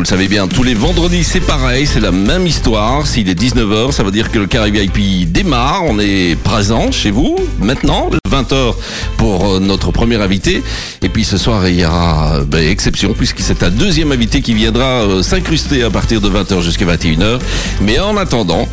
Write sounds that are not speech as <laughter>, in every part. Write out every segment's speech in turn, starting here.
vous le savez bien, tous les vendredis c'est pareil, c'est la même histoire. S'il est 19h, ça veut dire que le carré VIP démarre. On est présent chez vous maintenant, 20h pour euh, notre premier invité. Et puis ce soir, il y aura ben, exception puisque c'est un deuxième invité qui viendra euh, s'incruster à partir de 20h jusqu'à 21h. Mais en attendant,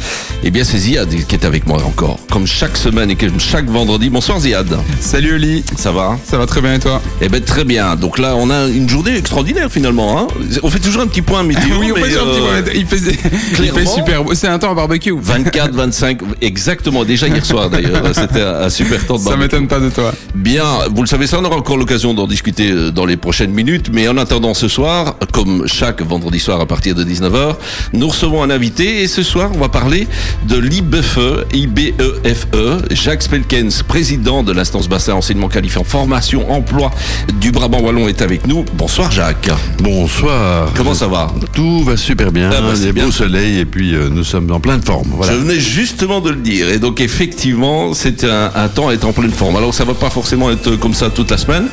eh bien c'est Ziad qui est avec moi encore, comme chaque semaine et comme chaque vendredi. Bonsoir Ziad. Salut Oli. Ça va? Ça va très bien et toi? Eh ben très bien. Donc là, on a une journée extraordinaire finalement. Hein on fait toujours un petit point météo. <laughs> oui, on fait toujours un petit euh, point. Il fait, il clairement. fait super beau. C'est un temps à barbecue. 24, 25, <laughs> exactement. Déjà hier soir d'ailleurs, c'était un super temps de Ça barbecue. m'étonne pas de toi. Bien, vous le savez, ça on aura encore l'occasion d'en discuter euh, dans les prochaines minutes. Mais en attendant ce soir, comme chaque vendredi soir à partir de 19h, nous recevons un invité et ce soir on va parler de l'IBFE, IBEFE, E, Jacques Spelkens, président de l'instance bassin enseignement qualifiant formation emploi du Brabant Wallon est avec nous. Bonsoir Jacques. Bonsoir. Comment ça va Tout va super bien. Ah bah, Il y a bien. beau soleil et puis euh, nous sommes en pleine forme. Voilà. Je venais justement de le dire. Et donc effectivement, c'est un, un temps à être en pleine forme. Alors ça va pas forcément être comme ça toute la semaine.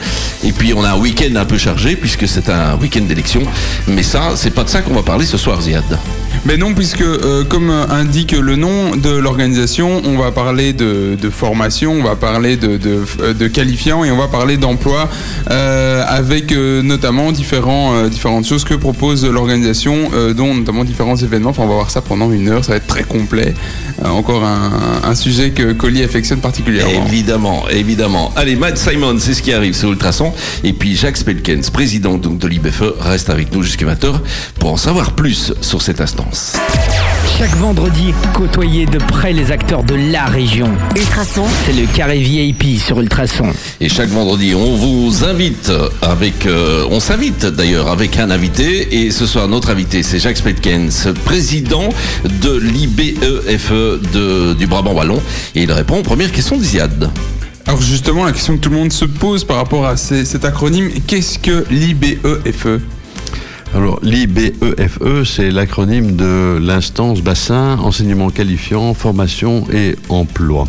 Et puis on a un week-end un peu chargé puisque c'est un week-end d'élection. Mais ça, c'est pas de ça qu'on va parler ce soir, Ziad. Mais non, puisque euh, comme indique le nom de l'organisation, on va parler de, de formation, on va parler de, de, de qualifiants et on va parler d'emploi euh, avec euh, notamment différents, euh, différentes choses que propose l'organisation, euh, dont notamment différents événements. Enfin, on va voir ça pendant une heure, ça va être très complet. Euh, encore un, un sujet que Colli affectionne particulièrement. Évidemment, évidemment. Allez, Matt Simon, c'est ce qui arrive sur Ultrason. Et puis Jacques Spelkens, président de l'IBFE, reste avec nous jusqu'à 20h pour en savoir plus sur cette instance. Chaque vendredi, côtoyez de près les acteurs de la région. Ultrason, C'est le carré VIP sur Ultrason. Et chaque vendredi, on vous invite avec, euh, on s'invite d'ailleurs avec un invité. Et ce soir, notre invité, c'est Jacques Spelkens, président de l'IBEFE E du Brabant Wallon. Et il répond aux premières questions de Ziad. Alors justement, la question que tout le monde se pose par rapport à ces- cet acronyme, qu'est-ce que l'IBEFE Alors l'IBEFE, E, c'est l'acronyme de l'instance bassin enseignement qualifiant, formation et emploi.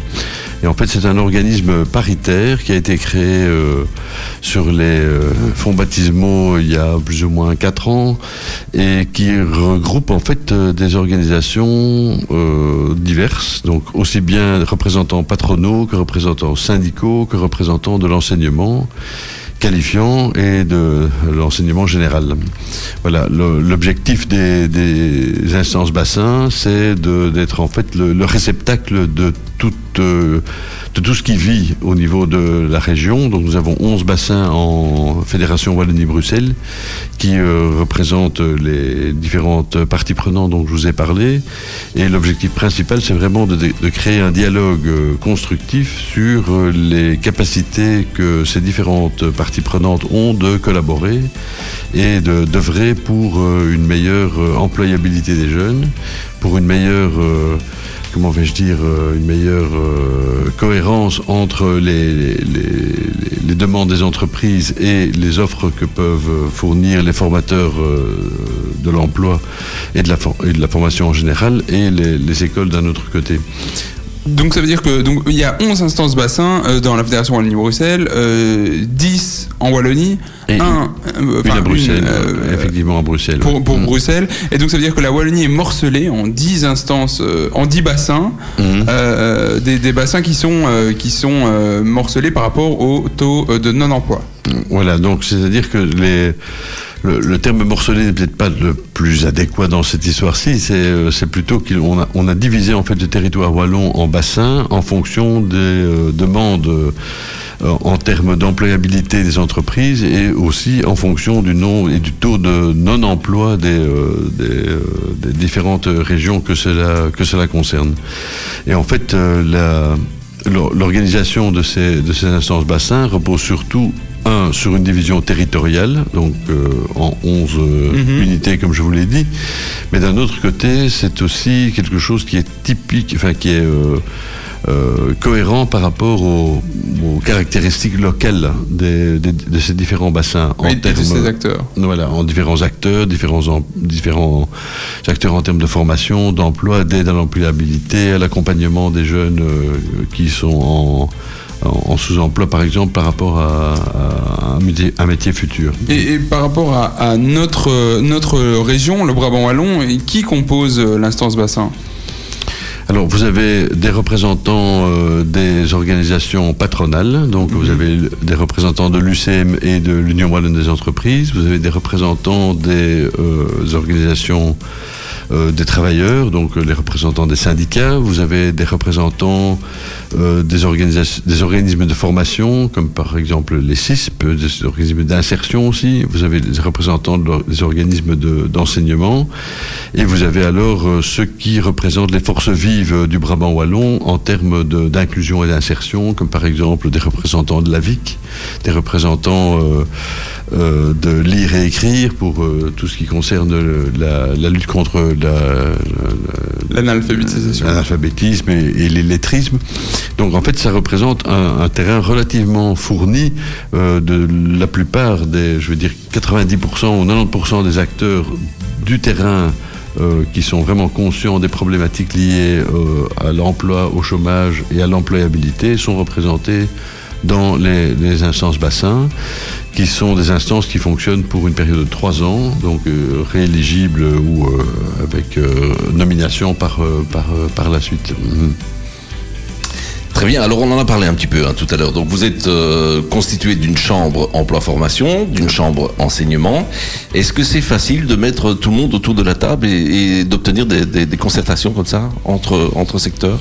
Et en fait, c'est un organisme paritaire qui a été créé euh, sur les euh, fonds baptismaux il y a plus ou moins quatre ans et qui regroupe en fait euh, des organisations diverses, donc aussi bien représentants patronaux que représentants syndicaux que représentants de l'enseignement et de l'enseignement général. Voilà, l'objectif des, instances bassins, c'est d'être en fait le, le réceptacle de euh, de tout ce qui vit au niveau de la région. Donc nous avons 11 bassins en Fédération Wallonie-Bruxelles qui euh, représentent les différentes parties prenantes dont je vous ai parlé. Et l'objectif principal, c'est vraiment de, créer un dialogue euh, constructif sur les capacités que ces différentes parties prenantes ont de collaborer et d'œuvrer pour une meilleure employabilité des jeunes, pour une meilleure, comment vais-je dire, euh, une meilleure euh, cohérence entre les, demandes des entreprises et les offres que peuvent fournir les formateurs euh, de l'emploi et, de la formation en général et les écoles d'un autre côté. Donc ça veut dire que donc il y a 11 instances bassins euh, dans la Fédération Wallonie-Bruxelles, euh, 10 en Wallonie, Et un, euh, Une à Bruxelles, une, euh, effectivement à Bruxelles. pour, pour Mm. Bruxelles. Et donc ça veut dire que la Wallonie est morcelée en 10 instances, euh, en 10 bassins, euh, des, des bassins qui sont, qui sont morcelés par rapport au taux de non-emploi. Voilà, donc c'est-à-dire que les, le, terme morcelé n'est peut-être pas le plus adéquat dans cette histoire-ci. C'est euh, plutôt qu'on a, divisé en fait le territoire wallon en bassins en fonction des euh, demandes euh, en termes d'employabilité des entreprises et aussi en fonction du nom et du taux de non-emploi des, des, différentes régions que cela, que cela concerne. Et en fait, la, l'organisation de ces, de ces instances bassins repose surtout un, sur une division territoriale, donc euh, en 11 euh, Mhm. unités, comme je vous l'ai dit. Mais d'un autre côté, c'est aussi quelque chose qui est typique, enfin qui est euh, euh, cohérent par rapport aux, aux caractéristiques locales des- des- de ces différents bassins. Oui, de ces acteurs. Voilà, en différents acteurs, différents, différents acteurs en termes de formation, d'emploi, d'aide à l'employabilité, à l'accompagnement des jeunes euh, qui sont en, en, sous-emploi, par exemple, par rapport à, un, métier, futur. Et, par rapport à, notre, notre région, le Brabant Wallon, qui compose l'instance bassin? Alors, vous avez des représentants euh, des organisations patronales, donc vous mhm. avez des représentants de l'UCM et de l'Union Wallonne des entreprises, vous avez des représentants des euh, organisations euh, des travailleurs, donc euh, les représentants des syndicats, vous avez des représentants euh, des, organismes de formation, comme par exemple les CISP, des organismes d'insertion aussi, vous avez des représentants des organismes d'enseignement, et vous avez alors ceux qui représentent les forces vives du Brabant wallon en termes d'inclusion et d'insertion, comme par exemple des représentants de la VIC, des représentants de lire et écrire pour tout ce qui concerne la, la lutte contre l'analphabétisme et, l'illettrisme. Donc en fait, ça représente un, terrain relativement fourni euh, de la plupart des, je veux dire, 90% ou 90% des acteurs du terrain euh, qui sont vraiment conscients des problématiques liées euh, à l'emploi, au chômage et à l'employabilité sont représentés dans les, instances bassins, qui sont des instances qui fonctionnent pour une période de trois ans, donc euh, rééligibles ou euh, avec euh, nomination par, par, par la suite. Mhm. Très bien, alors on en a parlé un petit peu hein, tout à l'heure. Donc vous êtes constitué d'une chambre emploi-formation, d'une chambre enseignement. Est-ce que c'est facile de mettre tout le monde autour de la table et, d'obtenir des, des, concertations comme ça entre, entre secteurs?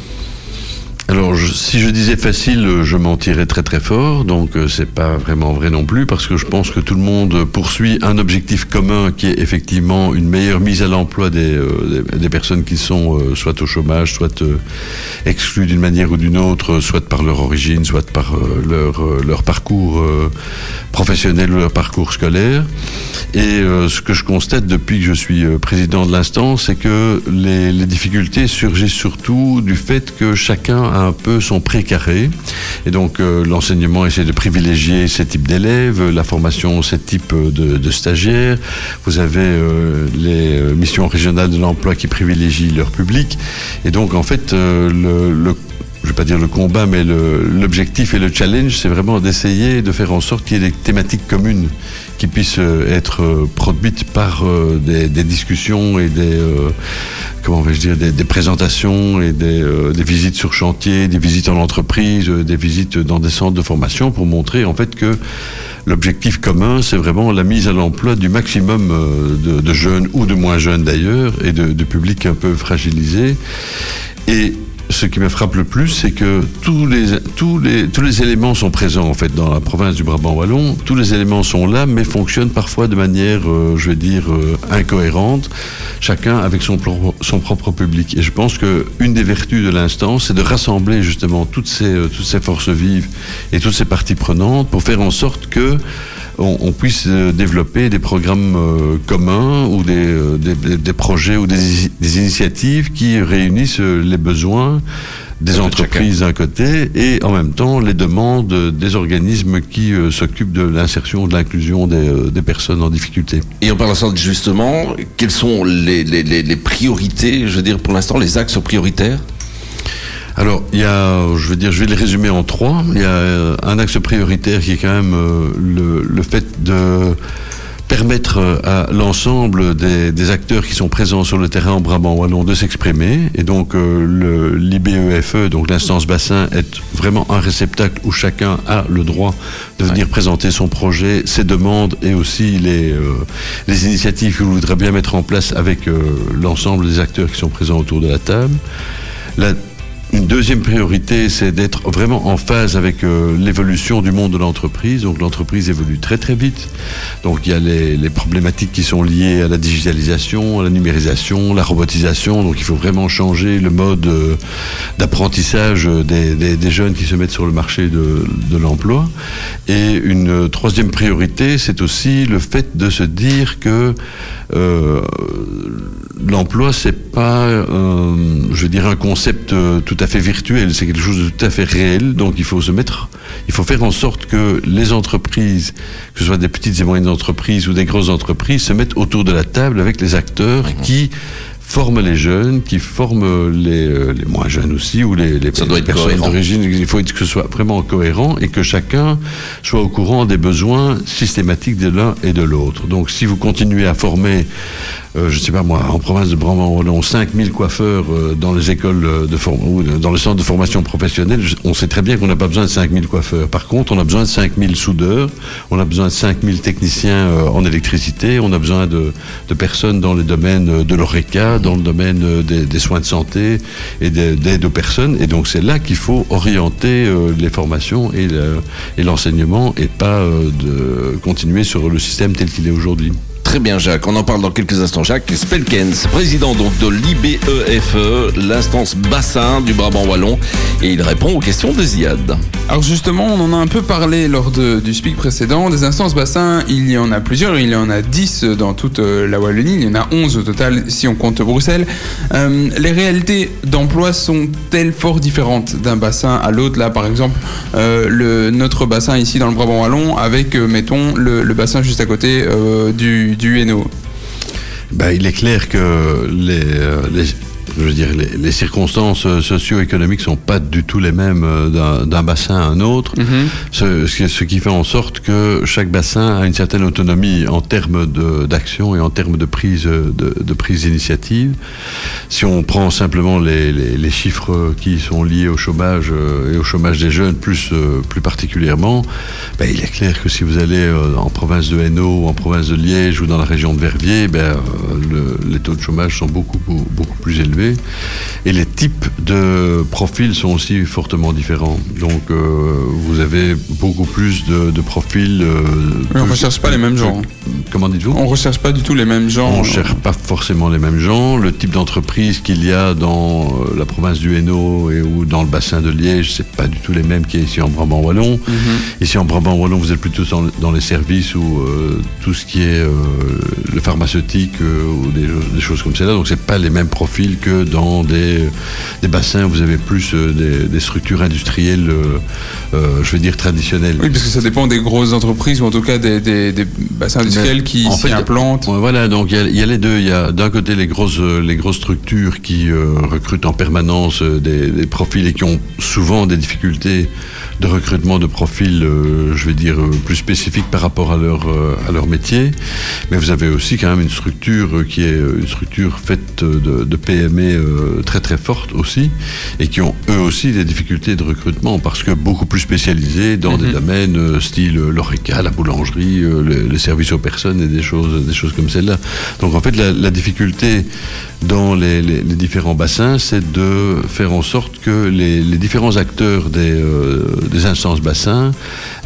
Alors, si je disais facile, je mentirais très très fort, donc euh, c'est pas vraiment vrai non plus, parce que je pense que tout le monde poursuit un objectif commun qui est effectivement une meilleure mise à l'emploi des, euh, des, personnes qui sont euh, soit au chômage, soit exclues d'une manière ou d'une autre, soit par leur origine, soit par leur, leur parcours professionnel ou leur parcours scolaire. Et ce que je constate depuis que je suis président de l'instance, c'est que les, les difficultés surgissent surtout du fait que chacun un peu son précaré. Et donc euh, l'enseignement essaie de privilégier ce type d'élèves, la formation ce type de, stagiaires. Vous avez euh, les euh, missions régionales de l'emploi qui privilégient leur public. Et donc en fait, je vais pas dire le combat, mais l'objectif et le challenge, c'est vraiment d'essayer de faire en sorte qu'il y ait des thématiques communes qui puissent être produites par des, des, discussions et des, comment vais-je dire, des, présentations et euh, des, visites sur chantier, des visites en entreprise, euh, des visites dans des centres de formation pour montrer en fait que l'objectif commun, c'est vraiment la mise à l'emploi du maximum euh, de, jeunes ou de moins jeunes d'ailleurs et de, de publics un peu fragilisés. Et ce qui me frappe le plus, c'est que tous les, éléments sont présents en fait dans la province du Brabant wallon. Tous les éléments sont là, mais fonctionnent parfois de manière, euh, je vais dire, euh, incohérente. Chacun avec son, propre public. Et je pense que une des vertus de l'instance, c'est de rassembler justement toutes ces, euh, toutes ces forces vives et toutes ces parties prenantes pour faire en sorte que on, puisse euh, développer des programmes euh, communs ou euh, des, projets ou des, initiatives qui réunissent les besoins des entreprises d'un côté et en même temps les demandes des organismes qui s'occupent de l'insertion, de l'inclusion des, personnes en difficulté. Et en parlant de justement, quelles sont les, les priorités, je veux dire pour l'instant, les axes prioritaires? Alors, il y a, je veux dire, je vais les résumer en trois. Il y a euh, un axe prioritaire qui est quand même euh, le, fait de permettre euh, à l'ensemble des, acteurs qui sont présents sur le terrain en Brabant wallon de s'exprimer. Et donc l'IBEFE, e, donc l'instance bassin, est vraiment un réceptacle où chacun a le droit de venir présenter son projet, ses demandes et aussi les, les initiatives qu'il voudrait bien mettre en place avec l'ensemble des acteurs qui sont présents autour de la table. La une deuxième priorité, c'est d'être vraiment en phase avec euh, l'évolution du monde de l'entreprise. Donc l'entreprise évolue très très vite. Donc il y a les, problématiques qui sont liées à la digitalisation, à la numérisation, la robotisation. Donc il faut vraiment changer le mode euh, d'apprentissage des, jeunes qui se mettent sur le marché de, l'emploi. Et une troisième priorité, c'est aussi le fait de se dire que euh, l'emploi, c'est pas, je dire, un concept tout à fait virtuel, c'est quelque chose de tout à fait réel. Donc il faut se mettre, il faut faire en sorte que les entreprises, que ce soit des petites et moyennes entreprises ou des grosses entreprises, se mettent autour de la table avec les acteurs qui forme les jeunes, qui forme les, euh, les moins jeunes aussi, ou les, les, Ça doit les être personnes d'origine. Il faut que ce soit vraiment cohérent et que chacun soit au courant des besoins systématiques de l'un et de l'autre. Donc si vous continuez à former, euh, je ne sais pas moi, en province de Brabant-Wallon, 5000 coiffeurs euh, dans les écoles euh, de ou dans le centre de formation professionnelle, on sait très bien qu'on n'a pas besoin de 5000 coiffeurs. Par contre, on a besoin de 5000 soudeurs, on a besoin de 5000 techniciens en électricité, on a besoin de, de personnes dans les domaines de l'ORECA, dans le domaine des, soins de santé et d'aide aux personnes. Et donc c'est là qu'il faut orienter les formations et le- et l'enseignement et pas de continuer sur le système tel qu'il est aujourd'hui. Très bien, Jacques. On en parle dans quelques instants. Jacques Spelkens, président donc de l'IBEFE, E, l'instance bassin du Brabant Wallon, et il répond aux questions de Ziad. Alors justement, on en a un peu parlé lors du speak précédent. Des instances bassins, il y en a plusieurs. Il y en a 10 dans toute euh, la Wallonie. Il y en a 11 au total si on compte Bruxelles. Euh, les réalités d'emploi sont-elles fort différentes d'un bassin à l'autre? Là, par exemple, euh, notre bassin ici dans le Brabant Wallon avec, mettons, le, bassin juste à côté du, du. Ben, il est clair que les, euh, les- je veux dire, les, les circonstances euh, socio-économiques sont pas du tout les mêmes euh, d'un- bassin à un autre. Ce, ce qui- ce qui fait en sorte que chaque bassin a une certaine autonomie en termes d'action et en termes de prise euh, de, de prise d'initiative. Si on prend simplement les, les- les chiffres qui sont liés au chômage et au chômage des jeunes plus, plus particulièrement, ben, il est clair que si vous allez en province de Hainaut, ou en province de Liège ou dans la région de Verviers, ben, le- les taux de chômage sont beaucoup, beaucoup plus élevés. Et les types de profils sont aussi fortement différents. Donc euh, vous avez beaucoup plus de, de profils. euh, Mais on tous- recherche pas les mêmes gens. Comment dites-vous? On recherche pas du tout les mêmes gens. on ne cherche pas forcément les mêmes gens. Le type d'entreprise qu'il y a dans euh, la province du Hainaut et ou dans le bassin de Liège, c'est pas du tout les mêmes qu'il y a ici en Brabant wallon. Mhm. Ici en Brabant wallon, vous êtes plutôt dans, les services ou euh, tout ce qui est le pharmaceutique ou des, des choses comme cela. Donc c'est pas les mêmes profils que dans des, des bassins. où Vous avez plus euh, des, des structures industrielles, euh, euh, je veux dire traditionnelles. Oui, parce que ça dépend des grosses entreprises ou en tout cas des, des- des bassins industriels qui s'y implantent. Voilà, donc il y a- il y, a les deux. Il y a d'un côté les grosses, les grosses structures qui euh, recrutent en permanence des, des profils et qui ont souvent des difficultés de recrutement de profils, euh, je vais dire, euh, plus spécifiques par rapport à leur, euh, à leur métier. Mais vous avez aussi quand même une structure qui est une structure faite de, de PME euh, très très forte aussi et qui ont eux aussi des difficultés de recrutement parce que beaucoup plus spécialisés dans des domaines euh, style l'ORECA, la boulangerie, euh, le, le service aux personnes et des choses, des choses comme celle-là. Donc en fait la, la difficulté dans les, les- les différents bassins, c'est de faire en sorte que les, les différents acteurs des, euh, des instances bassins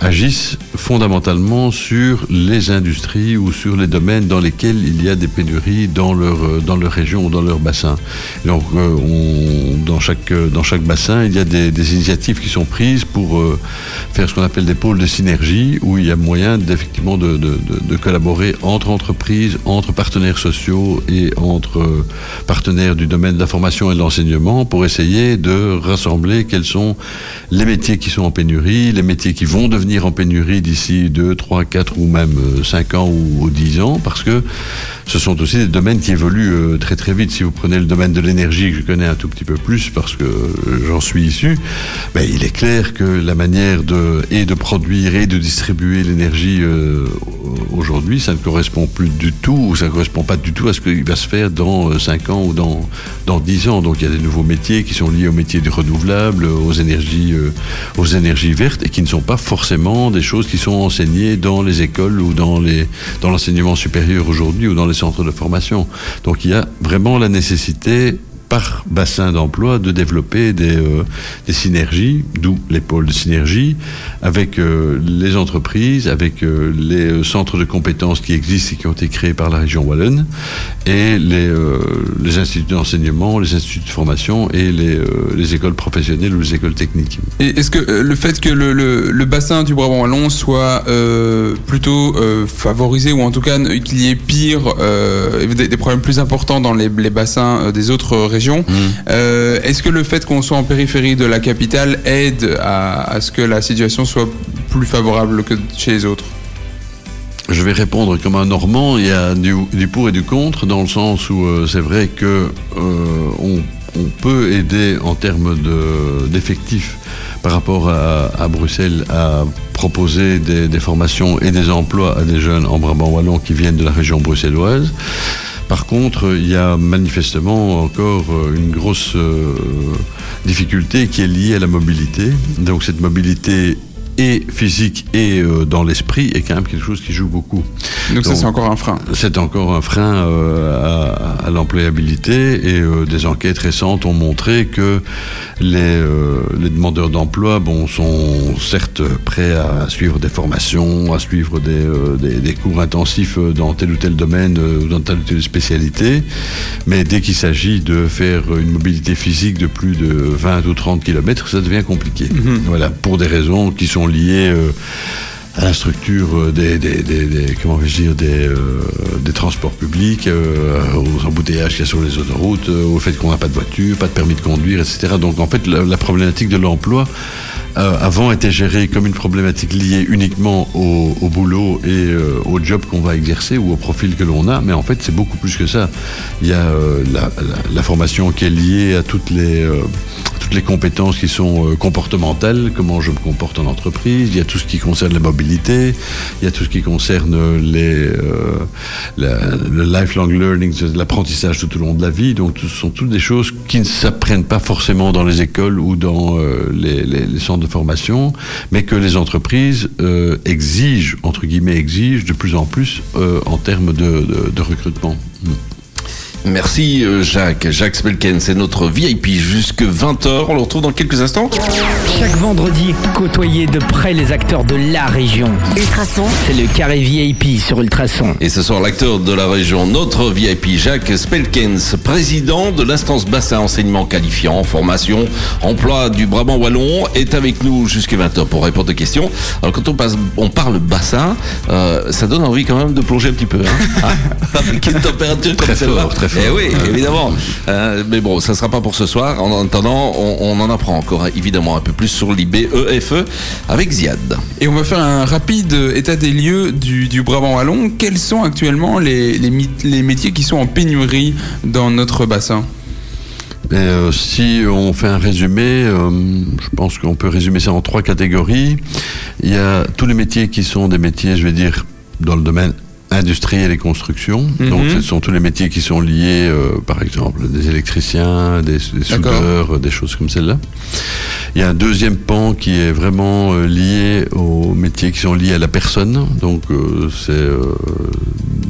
agissent fondamentalement sur les industries ou sur les domaines dans lesquels il y a des pénuries dans leur, euh, dans leur région ou dans leur bassin. Donc, euh, dans, chaque, euh, dans chaque bassin, il y a des, initiatives qui sont prises pour faire ce qu'on appelle des pôles de synergie, où il y a moyen d'effectivement de, de- collaborer entre entreprises, entre partenaires sociaux et entre partenaires du domaine de la formation et de l'enseignement pour essayer de rassembler quels sont les métiers qui sont pénurie, les métiers qui vont devenir en pénurie d'ici 2, 3, 4 ou même 5 ans ou, ou 10 ans, parce que ce sont aussi des domaines qui évoluent euh, très très vite. Si vous prenez le domaine de l'énergie, que je connais un tout petit peu plus parce que euh, j'en suis issu, ben, il est clair que la manière de, et de produire et de distribuer l'énergie euh, aujourd'hui, ça ne correspond plus du tout, ou ça ne correspond pas du tout à ce qui va se faire dans 5 ans ou dans, dans 10 ans. Donc il y a des nouveaux métiers qui sont liés aux métiers du renouvelable, aux énergies, euh, aux énergies vertes, et qui ne sont pas forcément des choses qui sont enseignées dans les écoles ou dans les dans l'enseignement supérieur aujourd'hui ou dans les centres de formation. Donc il y a vraiment la nécessité par bassin d'emploi de développer des, euh, des synergies, d'où les pôles de synergie, avec euh, les entreprises, avec euh, les centres de compétences qui existent et qui ont été créés par la région wallonne, et les, instituts d'enseignement, les instituts de formation et les, les écoles professionnelles ou les écoles techniques. Est-ce que le fait que le, bassin du Brabant wallon soit plutôt favorisé ou en tout cas qu'il y ait pire, des, problèmes plus importants dans les, les bassins des autres régions, euh, est-ce que le fait qu'on soit en périphérie de la capitale aide à, à ce que la situation soit plus favorable que chez les autres? Je vais répondre comme un Normand. Il y a du, pour et du contre, dans le sens où euh, c'est vrai que euh, on, peut aider en termes d'effectifs par rapport à, Bruxelles à proposer des, formations et des emplois à des jeunes en Brabant wallon qui viennent de la région bruxelloise. Par contre, il y a manifestement encore euh, une grosse difficulté qui est liée à la mobilité. Donc cette mobilité et physique et euh, dans l'esprit est quand même quelque chose qui joue beaucoup. Donc, ça c'est encore un frein. C'est encore un frein euh, à, l'employabilité et euh, des enquêtes récentes ont montré que les, les demandeurs d'emploi bon, sont certes prêts à suivre des formations, à suivre des, des, cours intensifs dans tel ou tel domaine ou dans telle ou telle spécialité, mais dès qu'il s'agit de faire une mobilité physique de plus de 20 ou 30 km, ça devient compliqué. Mhm. Voilà, pour des raisons qui sont liés euh, à la structure euh, des, euh, des transports publics, aux embouteillages qu'il y a sur les autoroutes, au fait qu'on n'a pas de voiture, pas de permis de conduire, etc. Donc en fait la, problématique de l'emploi avant était gérée comme une problématique liée uniquement au, boulot et au job qu'on va exercer ou au profil que l'on a, mais en fait c'est beaucoup plus que ça. Il y a la, la, formation qui est liée à toutes les les compétences qui sont euh, comportementales, comment je me comporte en entreprise, il y a tout ce qui concerne la mobilité, il y a tout ce qui concerne les, euh, le lifelong learning, l'apprentissage tout au long de la vie. Donc ce sont toutes des choses qui ne s'apprennent pas forcément dans les écoles ou dans euh, les, centres de formation, mais que les entreprises exigent, entre guillemets, exigent de plus en plus en termes de, recrutement. Hmm. Merci euh, Jacques. Jacques Spelken, c'est notre VIP jusque 20h. On le retrouve dans quelques instants. Chaque vendredi, côtoyez de près les acteurs de la région. Ultrason, c'est le carré VIP sur Ultrason. Et ce soir, l'acteur de la région, notre VIP, Jacques Spelkens, président de l'instance bassin enseignement qualifiant, formation, emploi du Brabant Wallon, est avec nous jusque 20h pour répondre aux questions. Alors quand on, passe, on parle bassin, euh, ça donne envie quand même de plonger un petit peu. Hein. <laughs> Avec une température comme celle-là. Eh oui, évidemment. Euh, mais bon, ça ne sera pas pour ce soir. En attendant, on, en apprend encore évidemment un peu plus sur l'IBEFE e avec Ziad. Et on va faire un rapide état des lieux du, Brabant Wallon. Quels sont actuellement les, les, métiers qui sont en pénurie dans notre bassin? Euh, si on fait un résumé, euh, je pense qu'on peut résumer ça en trois catégories. Il y a tous les métiers qui sont des métiers, je vais dire, dans le domaine industriel et construction. Mhm. Donc, ce sont tous les métiers qui sont liés, euh, par exemple, des électriciens, des, soudeurs, des choses comme celle-là. Il y a un deuxième pan qui est vraiment euh, lié aux métiers qui sont liés à la personne. Donc, euh, c'est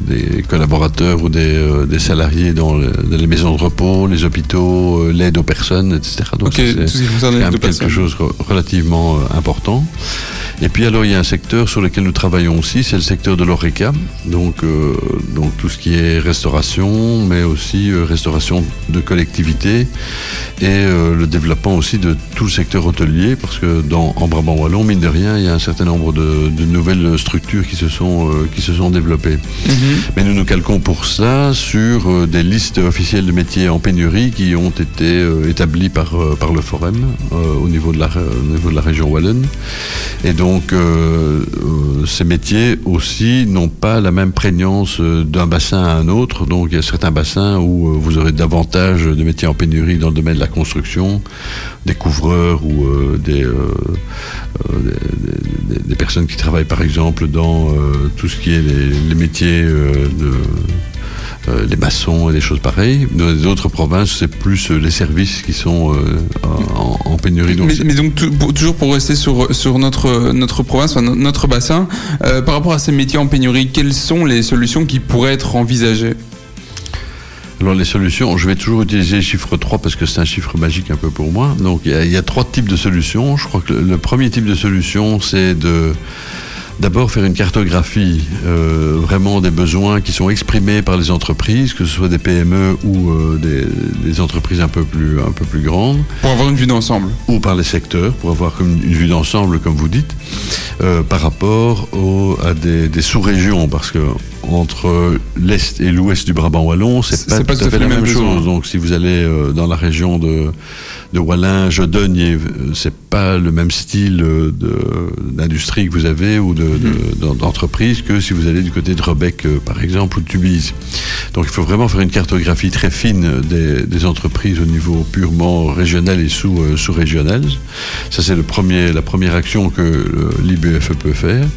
des collaborateurs ou des, des salariés dans, les maisons de repos, les hôpitaux, l'aide aux personnes, etc. Donc, c'est quelque chose relativement important. Et puis alors il y a un secteur sur lequel nous travaillons aussi, c'est le secteur de l'ORECA, donc, euh, donc tout ce qui est restauration, mais aussi euh, restauration de collectivité et euh, le développement aussi de tout le secteur hôtelier, parce que dans, en Brabant Wallon, mine de rien, il y a un certain nombre de, nouvelles structures qui se sont, qui se sont développées. Mhm. Mais nous nous calquons pour ça sur des listes officielles de métiers en pénurie qui ont été établies par, par le Forum au, niveau de la, au niveau de la région Wallonne. Et donc ces métiers aussi n'ont pas la même prégnance euh, d'un bassin à un autre. Donc il y a certains bassins où vous aurez davantage de métiers en pénurie dans le domaine de la construction, des couvreurs ou des, des, personnes qui travaillent par exemple dans tout ce qui est les métiers de euh, les maçons et des choses pareilles. Dans les autres provinces, c'est plus euh, les services qui sont euh, en, pénurie. mais, donc toujours pour rester sur, sur notre, notre province, notre bassin, par rapport à ces métiers en pénurie, quelles sont les solutions qui pourraient être envisagées? Alors les solutions, je vais toujours utiliser le chiffre 3 parce que c'est un chiffre magique un peu pour moi. Donc il y, a trois types de solutions. Je crois que le premier type de solution, c'est de D'abord, faire une cartographie euh, vraiment des besoins qui sont exprimés par les entreprises, que ce soit des PME ou euh, des, entreprises un peu, plus, un peu plus grandes. Pour avoir une vue d'ensemble. Ou par les secteurs, pour avoir une, une vue d'ensemble, comme vous dites, euh, par rapport à des, des sous-régions. Parce que entre l'est et l'ouest du Brabant wallon, c'est pas, pas tout à fait la même chose. Donc si vous allez euh, dans la région de de Wallin, Jodogne, euh, c'est pas le même style euh, d'industrie que vous avez ou mhm. d'entreprise que si vous allez du côté de Rebec, par exemple, ou de Tubize. Donc il faut vraiment faire une cartographie très fine des, des entreprises au niveau purement régional et sous, sous régional. Ça c'est le premier, la première action que l'IBFE peut faire.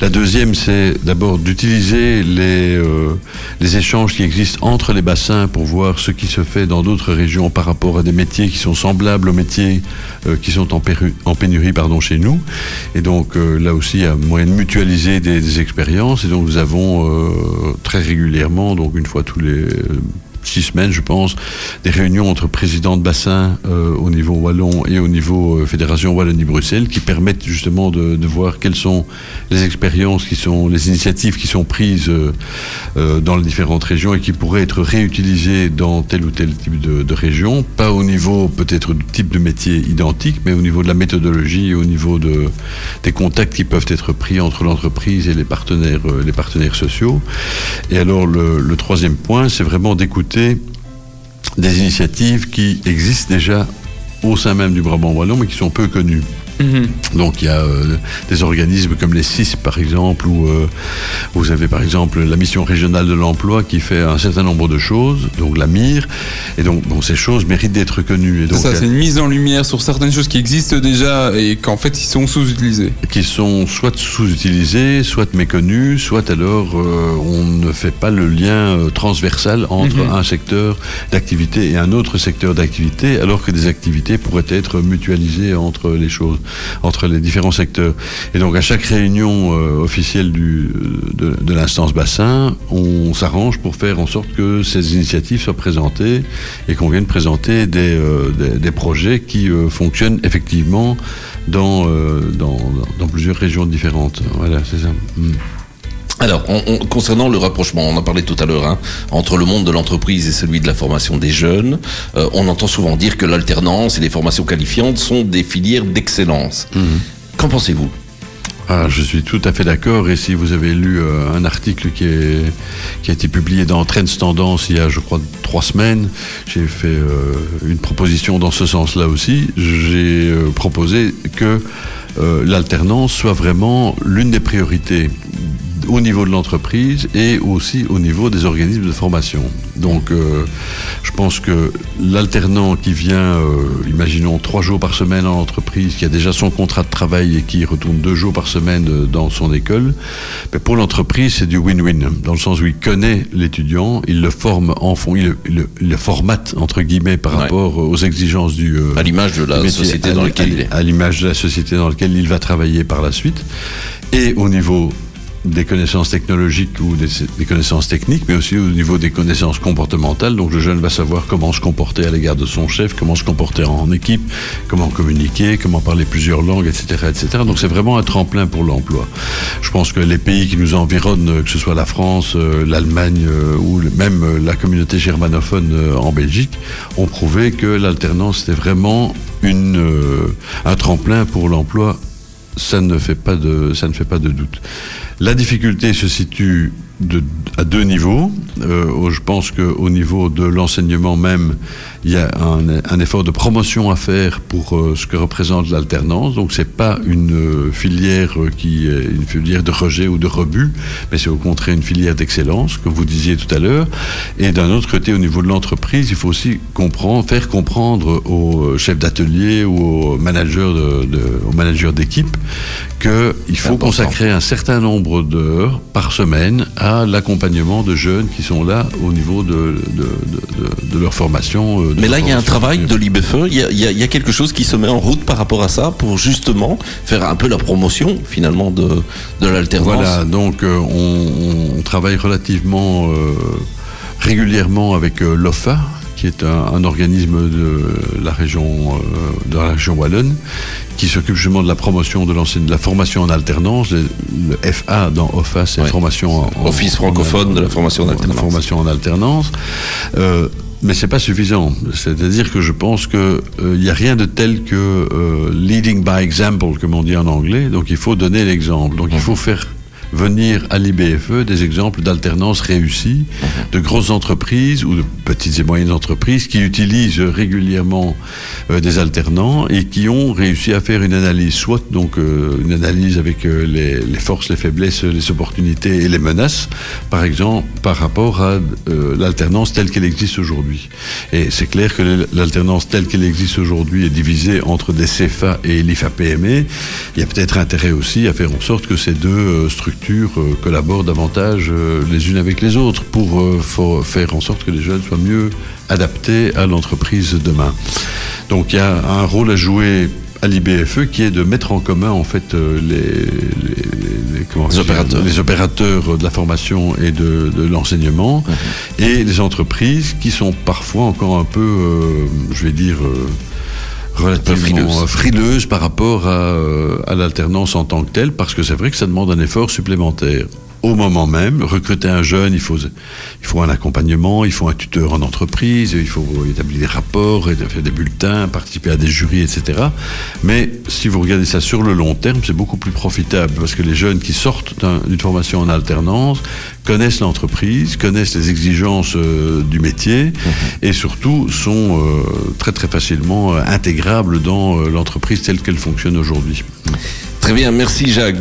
La deuxième, c'est d'abord d'utiliser les, euh, les échanges qui existent entre les bassins pour voir ce qui se fait dans d'autres régions par rapport à des métiers qui sont semblables aux métiers euh, qui sont en, pénurie chez nous. Et donc euh, là aussi, il y a moyen de mutualiser des, des expériences. Et donc nous avons très régulièrement, donc une fois tous les six semaines, je pense, des réunions entre présidents de bassin euh, au niveau wallon et au niveau euh, Fédération Wallonie-Bruxelles qui permettent justement de, voir quelles sont les expériences, qui sont les initiatives qui sont prises euh, dans les différentes régions et qui pourraient être réutilisées dans tel ou tel type de, région, pas au niveau peut-être du type de métier identique, mais au niveau de la méthodologie, au niveau de, des contacts qui peuvent être pris entre l'entreprise et les partenaires, les partenaires sociaux. Et alors le troisième point, c'est vraiment d'écouter des initiatives qui existent déjà au sein même du Brabant Wallon, mais qui sont peu connues. Mhm. Donc il y a euh, des organismes comme les CIS par exemple, où euh, vous avez par exemple la mission régionale de l'emploi qui fait un certain nombre de choses, donc la MIR, et donc bon, ces choses méritent d'être connues. C'est ça, c'est une mise en lumière sur certaines choses qui existent déjà et qu'en fait ils sont sous-utilisées. Qui sont soit sous-utilisées, soit méconnues, soit alors euh, on ne fait pas le lien transversal entre mhm. un secteur d'activité et un autre secteur d'activité, alors que des activités pourraient être mutualisées entre les choses entre les différents secteurs. Et donc à chaque réunion euh, officielle du, de, l'instance bassin, on s'arrange pour faire en sorte que ces initiatives soient présentées et qu'on vienne présenter des, euh, des, projets qui euh, fonctionnent effectivement dans, dans, plusieurs régions différentes. Voilà, c'est ça. Hmm. Alors, concernant le rapprochement, on en parlait tout à l'heure, hein, entre le monde de l'entreprise et celui de la formation des jeunes, euh, on entend souvent dire que l'alternance et les formations qualifiantes sont des filières d'excellence. Mhm. Qu'en pensez-vous? Ah, je suis tout à fait d'accord. Et si vous avez lu euh, un article qui, est, qui a été publié dans Trends Tendance il y a, je crois, trois semaines, j'ai fait euh, une proposition dans ce sens-là aussi. J'ai proposé que l'alternance soit vraiment l'une des priorités au niveau de l'entreprise et aussi au niveau des organismes de formation. Donc, euh, je pense que l'alternant qui vient, euh, imaginons trois jours par semaine en entreprise, qui a déjà son contrat de travail et qui retourne deux jours par semaine euh, dans son école, ben, pour l'entreprise, c'est du win-win, dans le sens où il connaît l'étudiant, il le forme en fond, il le, formate, entre guillemets, par rapport aux exigences du... à l'image de la société dans laquelle il est. À l'image de la société dans laquelle il va travailler par la suite. Et au niveau des connaissances technologiques ou des, connaissances techniques, mais aussi au niveau des connaissances comportementales. Donc le jeune va savoir comment se comporter à l'égard de son chef, comment se comporter en équipe, comment communiquer, comment parler plusieurs langues, etc. etc. Donc c'est vraiment un tremplin pour l'emploi. Je pense que les pays qui nous environnent, que ce soit la France, euh, l'Allemagne euh, ou même euh, la communauté germanophone en Belgique, ont prouvé que l'alternance était vraiment une, un tremplin pour l'emploi. Ça ne fait pas de, doute. La difficulté se situe à deux niveaux. Euh, je pense qu'au niveau de l'enseignement même, il y a un, effort de promotion à faire pour euh, ce que représente l'alternance. Donc c'est pas une euh, filière qui est une filière de rejet ou de rebut, mais c'est au contraire une filière d'excellence, comme vous disiez tout à l'heure. Et d'un autre côté, au niveau de l'entreprise, il faut aussi comprendre, faire comprendre aux chefs d'atelier ou aux managers de, aux managers d'équipe qu'il faut consacrer un certain nombre d'heures par semaine à l'accompagnement de jeunes qui sont là au niveau de, de, leur formation. Euh, Mais là, il y a un travail de l'IBFE, il y, a, quelque chose qui se met en route par rapport à ça pour justement faire un peu la promotion finalement de, de l'alternance. Voilà, donc euh, on, travaille relativement euh, régulièrement avec l'OFA, qui est un, organisme de la région, de la région wallonne, qui s'occupe justement de la promotion de, de la formation en alternance. Le, FA dans OFA, c'est formation en, Office francophone de la formation en alternance. Formation en alternance. Euh, mais c'est pas suffisant. C'est-à-dire que je pense qu'il n'y euh, a rien de tel que euh, leading by example, comme on dit en anglais. Donc il faut donner l'exemple. Donc il faut faire venir à l'IBFE des exemples d'alternance réussie de grosses entreprises ou de petites et moyennes entreprises qui utilisent régulièrement euh, des alternants et qui ont réussi à faire une analyse, soit donc euh, une analyse avec euh, les, forces, les faiblesses, les opportunités et les menaces, par exemple, par rapport à l'alternance telle qu'elle existe aujourd'hui. Et c'est clair que l'alternance telle qu'elle existe aujourd'hui est divisée entre des CFA et l'IFA-PME. Il y a peut-être intérêt aussi à faire en sorte que ces deux euh, structures euh, collaborent davantage euh, les unes avec les autres pour euh, faire en sorte que les jeunes soient mieux adaptés à l'entreprise demain. Donc il y a un rôle à jouer à l'IBFE qui est de mettre en commun en fait les, les- les- comment Les dire, opérateurs. les opérateurs de la formation et de, de l'enseignement et les entreprises qui sont parfois encore un peu, euh, je vais dire, euh, relativement frileuses par rapport à, euh, à l'alternance en tant que telle, parce que c'est vrai que ça demande un effort supplémentaire. Au moment même, recruter un jeune, il faut, il faut un accompagnement, il faut un tuteur en entreprise, il faut établir des rapports, faire des bulletins, participer à des jurys, etc. Mais si vous regardez ça sur le long terme, c'est beaucoup plus profitable parce que les jeunes qui sortent d'un- d'une formation en alternance connaissent l'entreprise, connaissent les exigences euh, du métier et surtout sont euh, très très facilement euh, intégrables dans l'entreprise telle qu'elle fonctionne aujourd'hui. Très bien, merci Jacques.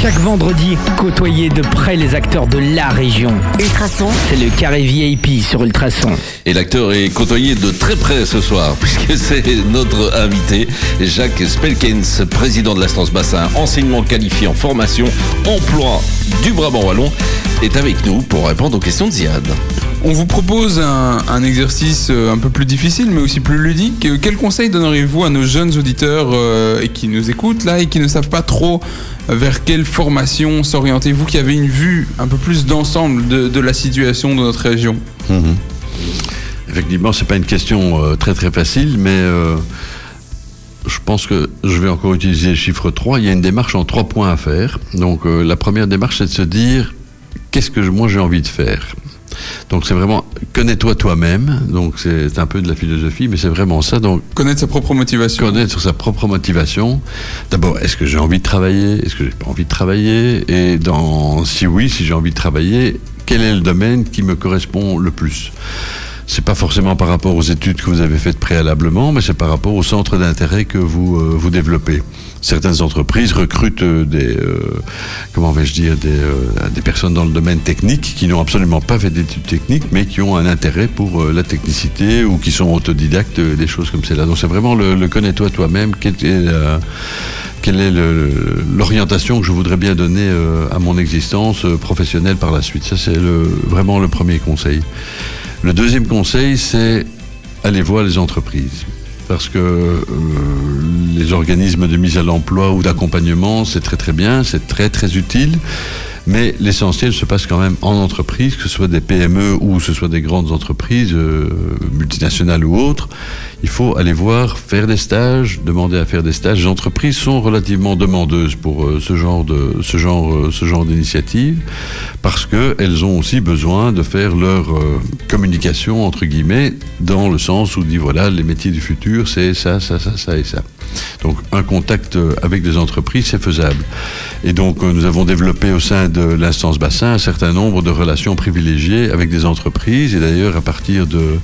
Chaque vendredi, côtoyez de près les acteurs de la région. Ultrason, C'est le carré VIP sur Ultrason. Et l'acteur est côtoyé de très près ce soir, <laughs> puisque c'est notre invité, Jacques Spelkens, président de l'Astance Bassin, enseignement qualifiant, formation, emploi du Brabant Wallon, est avec nous pour répondre aux questions de Ziad. On vous propose un, exercice euh, un peu plus difficile, mais aussi plus ludique. Euh, Quel conseil donneriez-vous à nos jeunes auditeurs euh, qui nous écoutent là et qui ne savent pas trop vers quelle formation s'orienter Vous qui avez une vue un peu plus d'ensemble de, la situation de notre région? Effectivement, c'est pas une question très très facile, mais je pense que je vais encore utiliser le chiffre 3. Il y a une démarche en trois points à faire. Donc la première démarche, c'est de se dire qu'est-ce que moi j'ai envie de faire? Donc c'est vraiment connais-toi toi-même. Donc c'est un peu de la philosophie, mais c'est vraiment ça. Donc Connaître sa propre motivation. connaître sa propre motivation. D'abord, est-ce que j'ai envie de travailler? Est-ce que j'ai pas envie de travailler? Et dans, si oui, si j'ai envie de travailler, quel est le domaine qui me correspond le plus? C'est pas forcément par rapport aux études que vous avez faites préalablement, mais c'est par rapport au centre d'intérêt que vous euh, vous développez. Certaines entreprises recrutent euh, des euh, comment vais-je dire des, euh, des personnes dans le domaine technique qui n'ont absolument pas fait d'études techniques, mais qui ont un intérêt pour euh, la technicité ou qui sont autodidactes, euh, des choses comme cela. Donc c'est vraiment le, le connais-toi toi-même. Quelle est l'orientation que je voudrais bien donner à mon existence professionnelle par la suite Ça, c'est le- vraiment le premier conseil. Le deuxième conseil, c'est aller voir les entreprises. Parce que euh, les organismes de mise à l'emploi ou d'accompagnement, c'est très très bien, c'est très très utile. Mais l'essentiel se passe quand même en entreprise, que ce soit des PME ou ce soit des grandes entreprises, euh, multinationales ou autres. Il faut aller voir, faire des stages, demander à faire des stages. Les entreprises sont relativement demandeuses pour euh, ce genre de ce genre euh, ce genre d'initiative parce que elles ont aussi besoin de faire leur communication entre guillemets dans le sens où dit voilà les métiers du futur c'est ça ça ça ça et ça. Donc un contact euh, avec des entreprises c'est faisable. Et donc euh, nous avons développé au sein de l'instance bassin un certain nombre de relations privilégiées avec des entreprises et d'ailleurs à partir de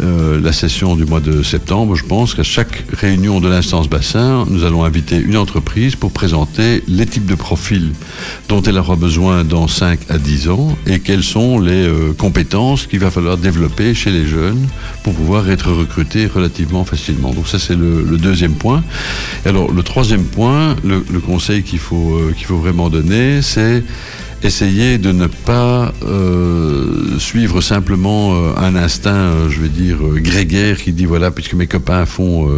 euh, la session du mois de septembre, je pense qu'à chaque réunion de l'instance bassin, nous allons inviter une entreprise pour présenter les types de profils dont elle aura besoin dans 5 à 10 ans et quelles sont les compétences qu'il va falloir développer chez les jeunes pour pouvoir être recrutés relativement facilement. Donc ça c'est le deuxième point. Alors le troisième point, le, conseil qu'il faut, euh, qu'il faut vraiment donner, c'est essayer de ne pas euh, suivre simplement euh, un instinct, je vais dire, grégaire qui dit voilà, puisque mes copains font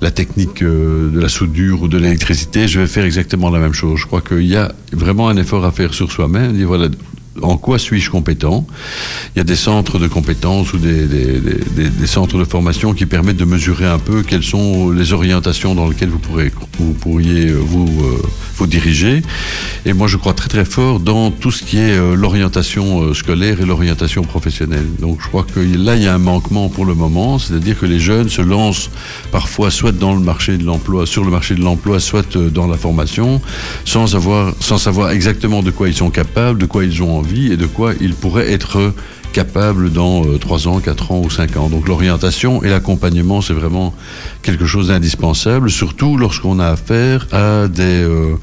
la technique de la soudure ou de l'électricité, je vais faire exactement la même chose. Je crois qu'il y a vraiment un effort à faire sur soi-même, en quoi suis-je compétent? Il y a des centres de compétences ou des, centres de formation qui permettent de mesurer un peu quelles sont les orientations dans lesquelles vous, pourriez vous, euh, vous diriger. Et moi, je crois très très fort dans tout ce qui est euh, l'orientation euh, scolaire et l'orientation professionnelle. Donc je crois que là, il y a un manquement pour le moment, c'est-à-dire que les jeunes se lancent parfois soit dans le marché de l'emploi, sur le marché de l'emploi, soit dans la formation, sans, sans savoir exactement de quoi ils sont capables, de quoi ils ont envie et de quoi ils pourraient être capable dans euh, 3 ans, 4 ans ou 5 ans. Donc l'orientation et l'accompagnement, c'est vraiment quelque chose d'indispensable, surtout lorsqu'on a affaire à des, euh,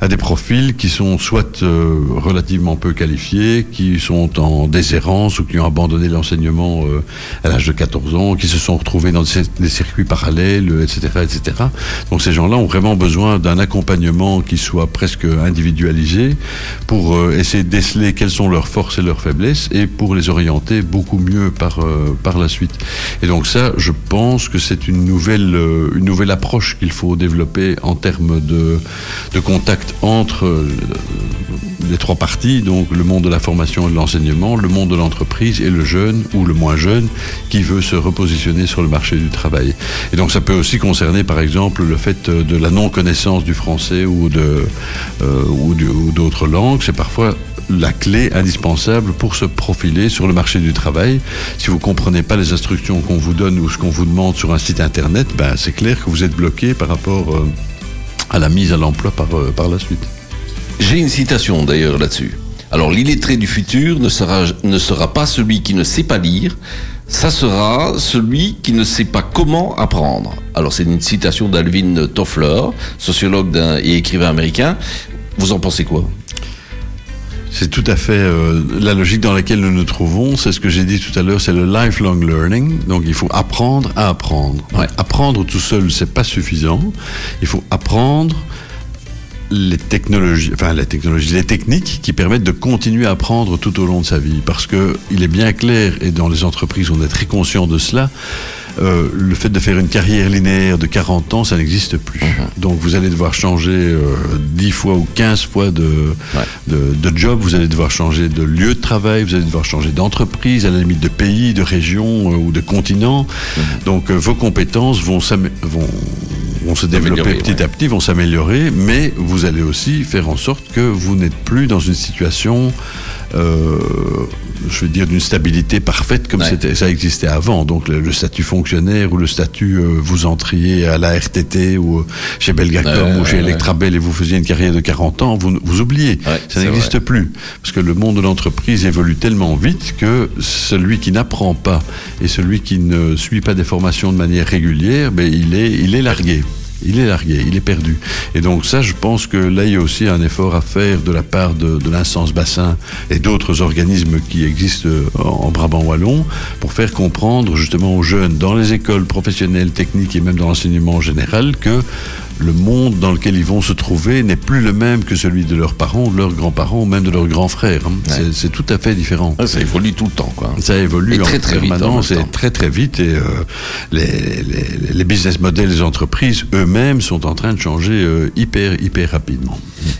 à des profils qui sont soit euh, relativement peu qualifiés, qui sont en déshérence ou qui ont abandonné l'enseignement euh, à l'âge de 14 ans, qui se sont retrouvés dans des, circuits parallèles, etc., etc. Donc ces gens-là ont vraiment besoin d'un accompagnement qui soit presque individualisé pour essayer de déceler quelles sont leurs forces et leurs faiblesses et pour les orienter beaucoup mieux par, euh, par la suite. Et donc ça, je pense que c'est une nouvelle, euh, une nouvelle approche qu'il faut développer en termes de, de contact entre euh, les trois parties, donc le monde de la formation et de l'enseignement, le monde de l'entreprise et le jeune ou le moins jeune qui veut se repositionner sur le marché du travail. Et donc ça peut aussi concerner par exemple le fait de la non-connaissance du français ou de ou d'autres langues. C'est parfois la clé indispensable pour se profiler sur le marché du travail. Si vous comprenez pas les instructions qu'on vous donne ou ce qu'on vous demande sur un site internet, ben c'est clair que vous êtes bloqué par rapport euh, à la mise à l'emploi par, euh, par la suite. J'ai une citation d'ailleurs là-dessus. Alors l'illettré du futur ne sera, ne sera pas celui qui ne sait pas lire, ça sera celui qui ne sait pas comment apprendre. Alors c'est une citation d'Alvin Toffler, sociologue et écrivain américain. Vous en pensez quoi? C'est tout à fait euh, la logique dans laquelle nous nous trouvons. C'est ce que j'ai dit tout à l'heure, c'est le lifelong learning. Donc il faut apprendre à apprendre. Ouais. Apprendre tout seul, c'est pas suffisant. Il faut apprendre les technologies, enfin les technologies, les techniques qui permettent de continuer à apprendre tout au long de sa vie. Parce que il est bien clair, et dans les entreprises on est très conscient de cela, euh, le fait de faire une carrière linéaire de 40 ans, ça n'existe plus. Donc vous allez devoir changer euh, 10 fois ou 15 fois de, de, de job, vous allez devoir changer de lieu de travail, vous allez devoir changer d'entreprise, à la limite de pays, de région euh, ou de continent. Donc euh, vos compétences vont, s'amé- vont, vont se développer petit ouais. à petit, vont s'améliorer, mais vous allez aussi faire en sorte que vous n'êtes plus dans une situation, euh, je veux dire, d'une stabilité parfaite comme Ouais. c'était, ça existait avant. Donc le, le statut fonctionnaire ou le statut, euh, vous entriez à la RTT ou euh, chez Belgacom Ouais, ou chez Electrabel et vous faisiez une carrière de 40 ans, vous, vous oubliez. Ça n'existe plus. Parce que le monde de l'entreprise évolue tellement vite que celui qui n'apprend pas et celui qui ne suit pas des formations de manière régulière, ben, il, est, il est largué. Il est largué, il est perdu. Et donc ça, je pense que là, il y a aussi un effort à faire de la part de, l'instance bassin et d'autres organismes qui existent euh, en, Brabant wallon pour faire comprendre justement aux jeunes dans les écoles professionnelles, techniques et même dans l'enseignement en général que le monde dans lequel ils vont se trouver n'est plus le même que celui de leurs parents, de leurs grands-parents ou même de leurs grands frères. hein. C'est- C'est tout à fait différent. Ah, Ça évolue tout le temps, quoi. Ça évolue Et très, en très vite, en permanence et très très vite et euh, les, les, les business models des entreprises eux-mêmes sont en train de changer euh, hyper hyper rapidement.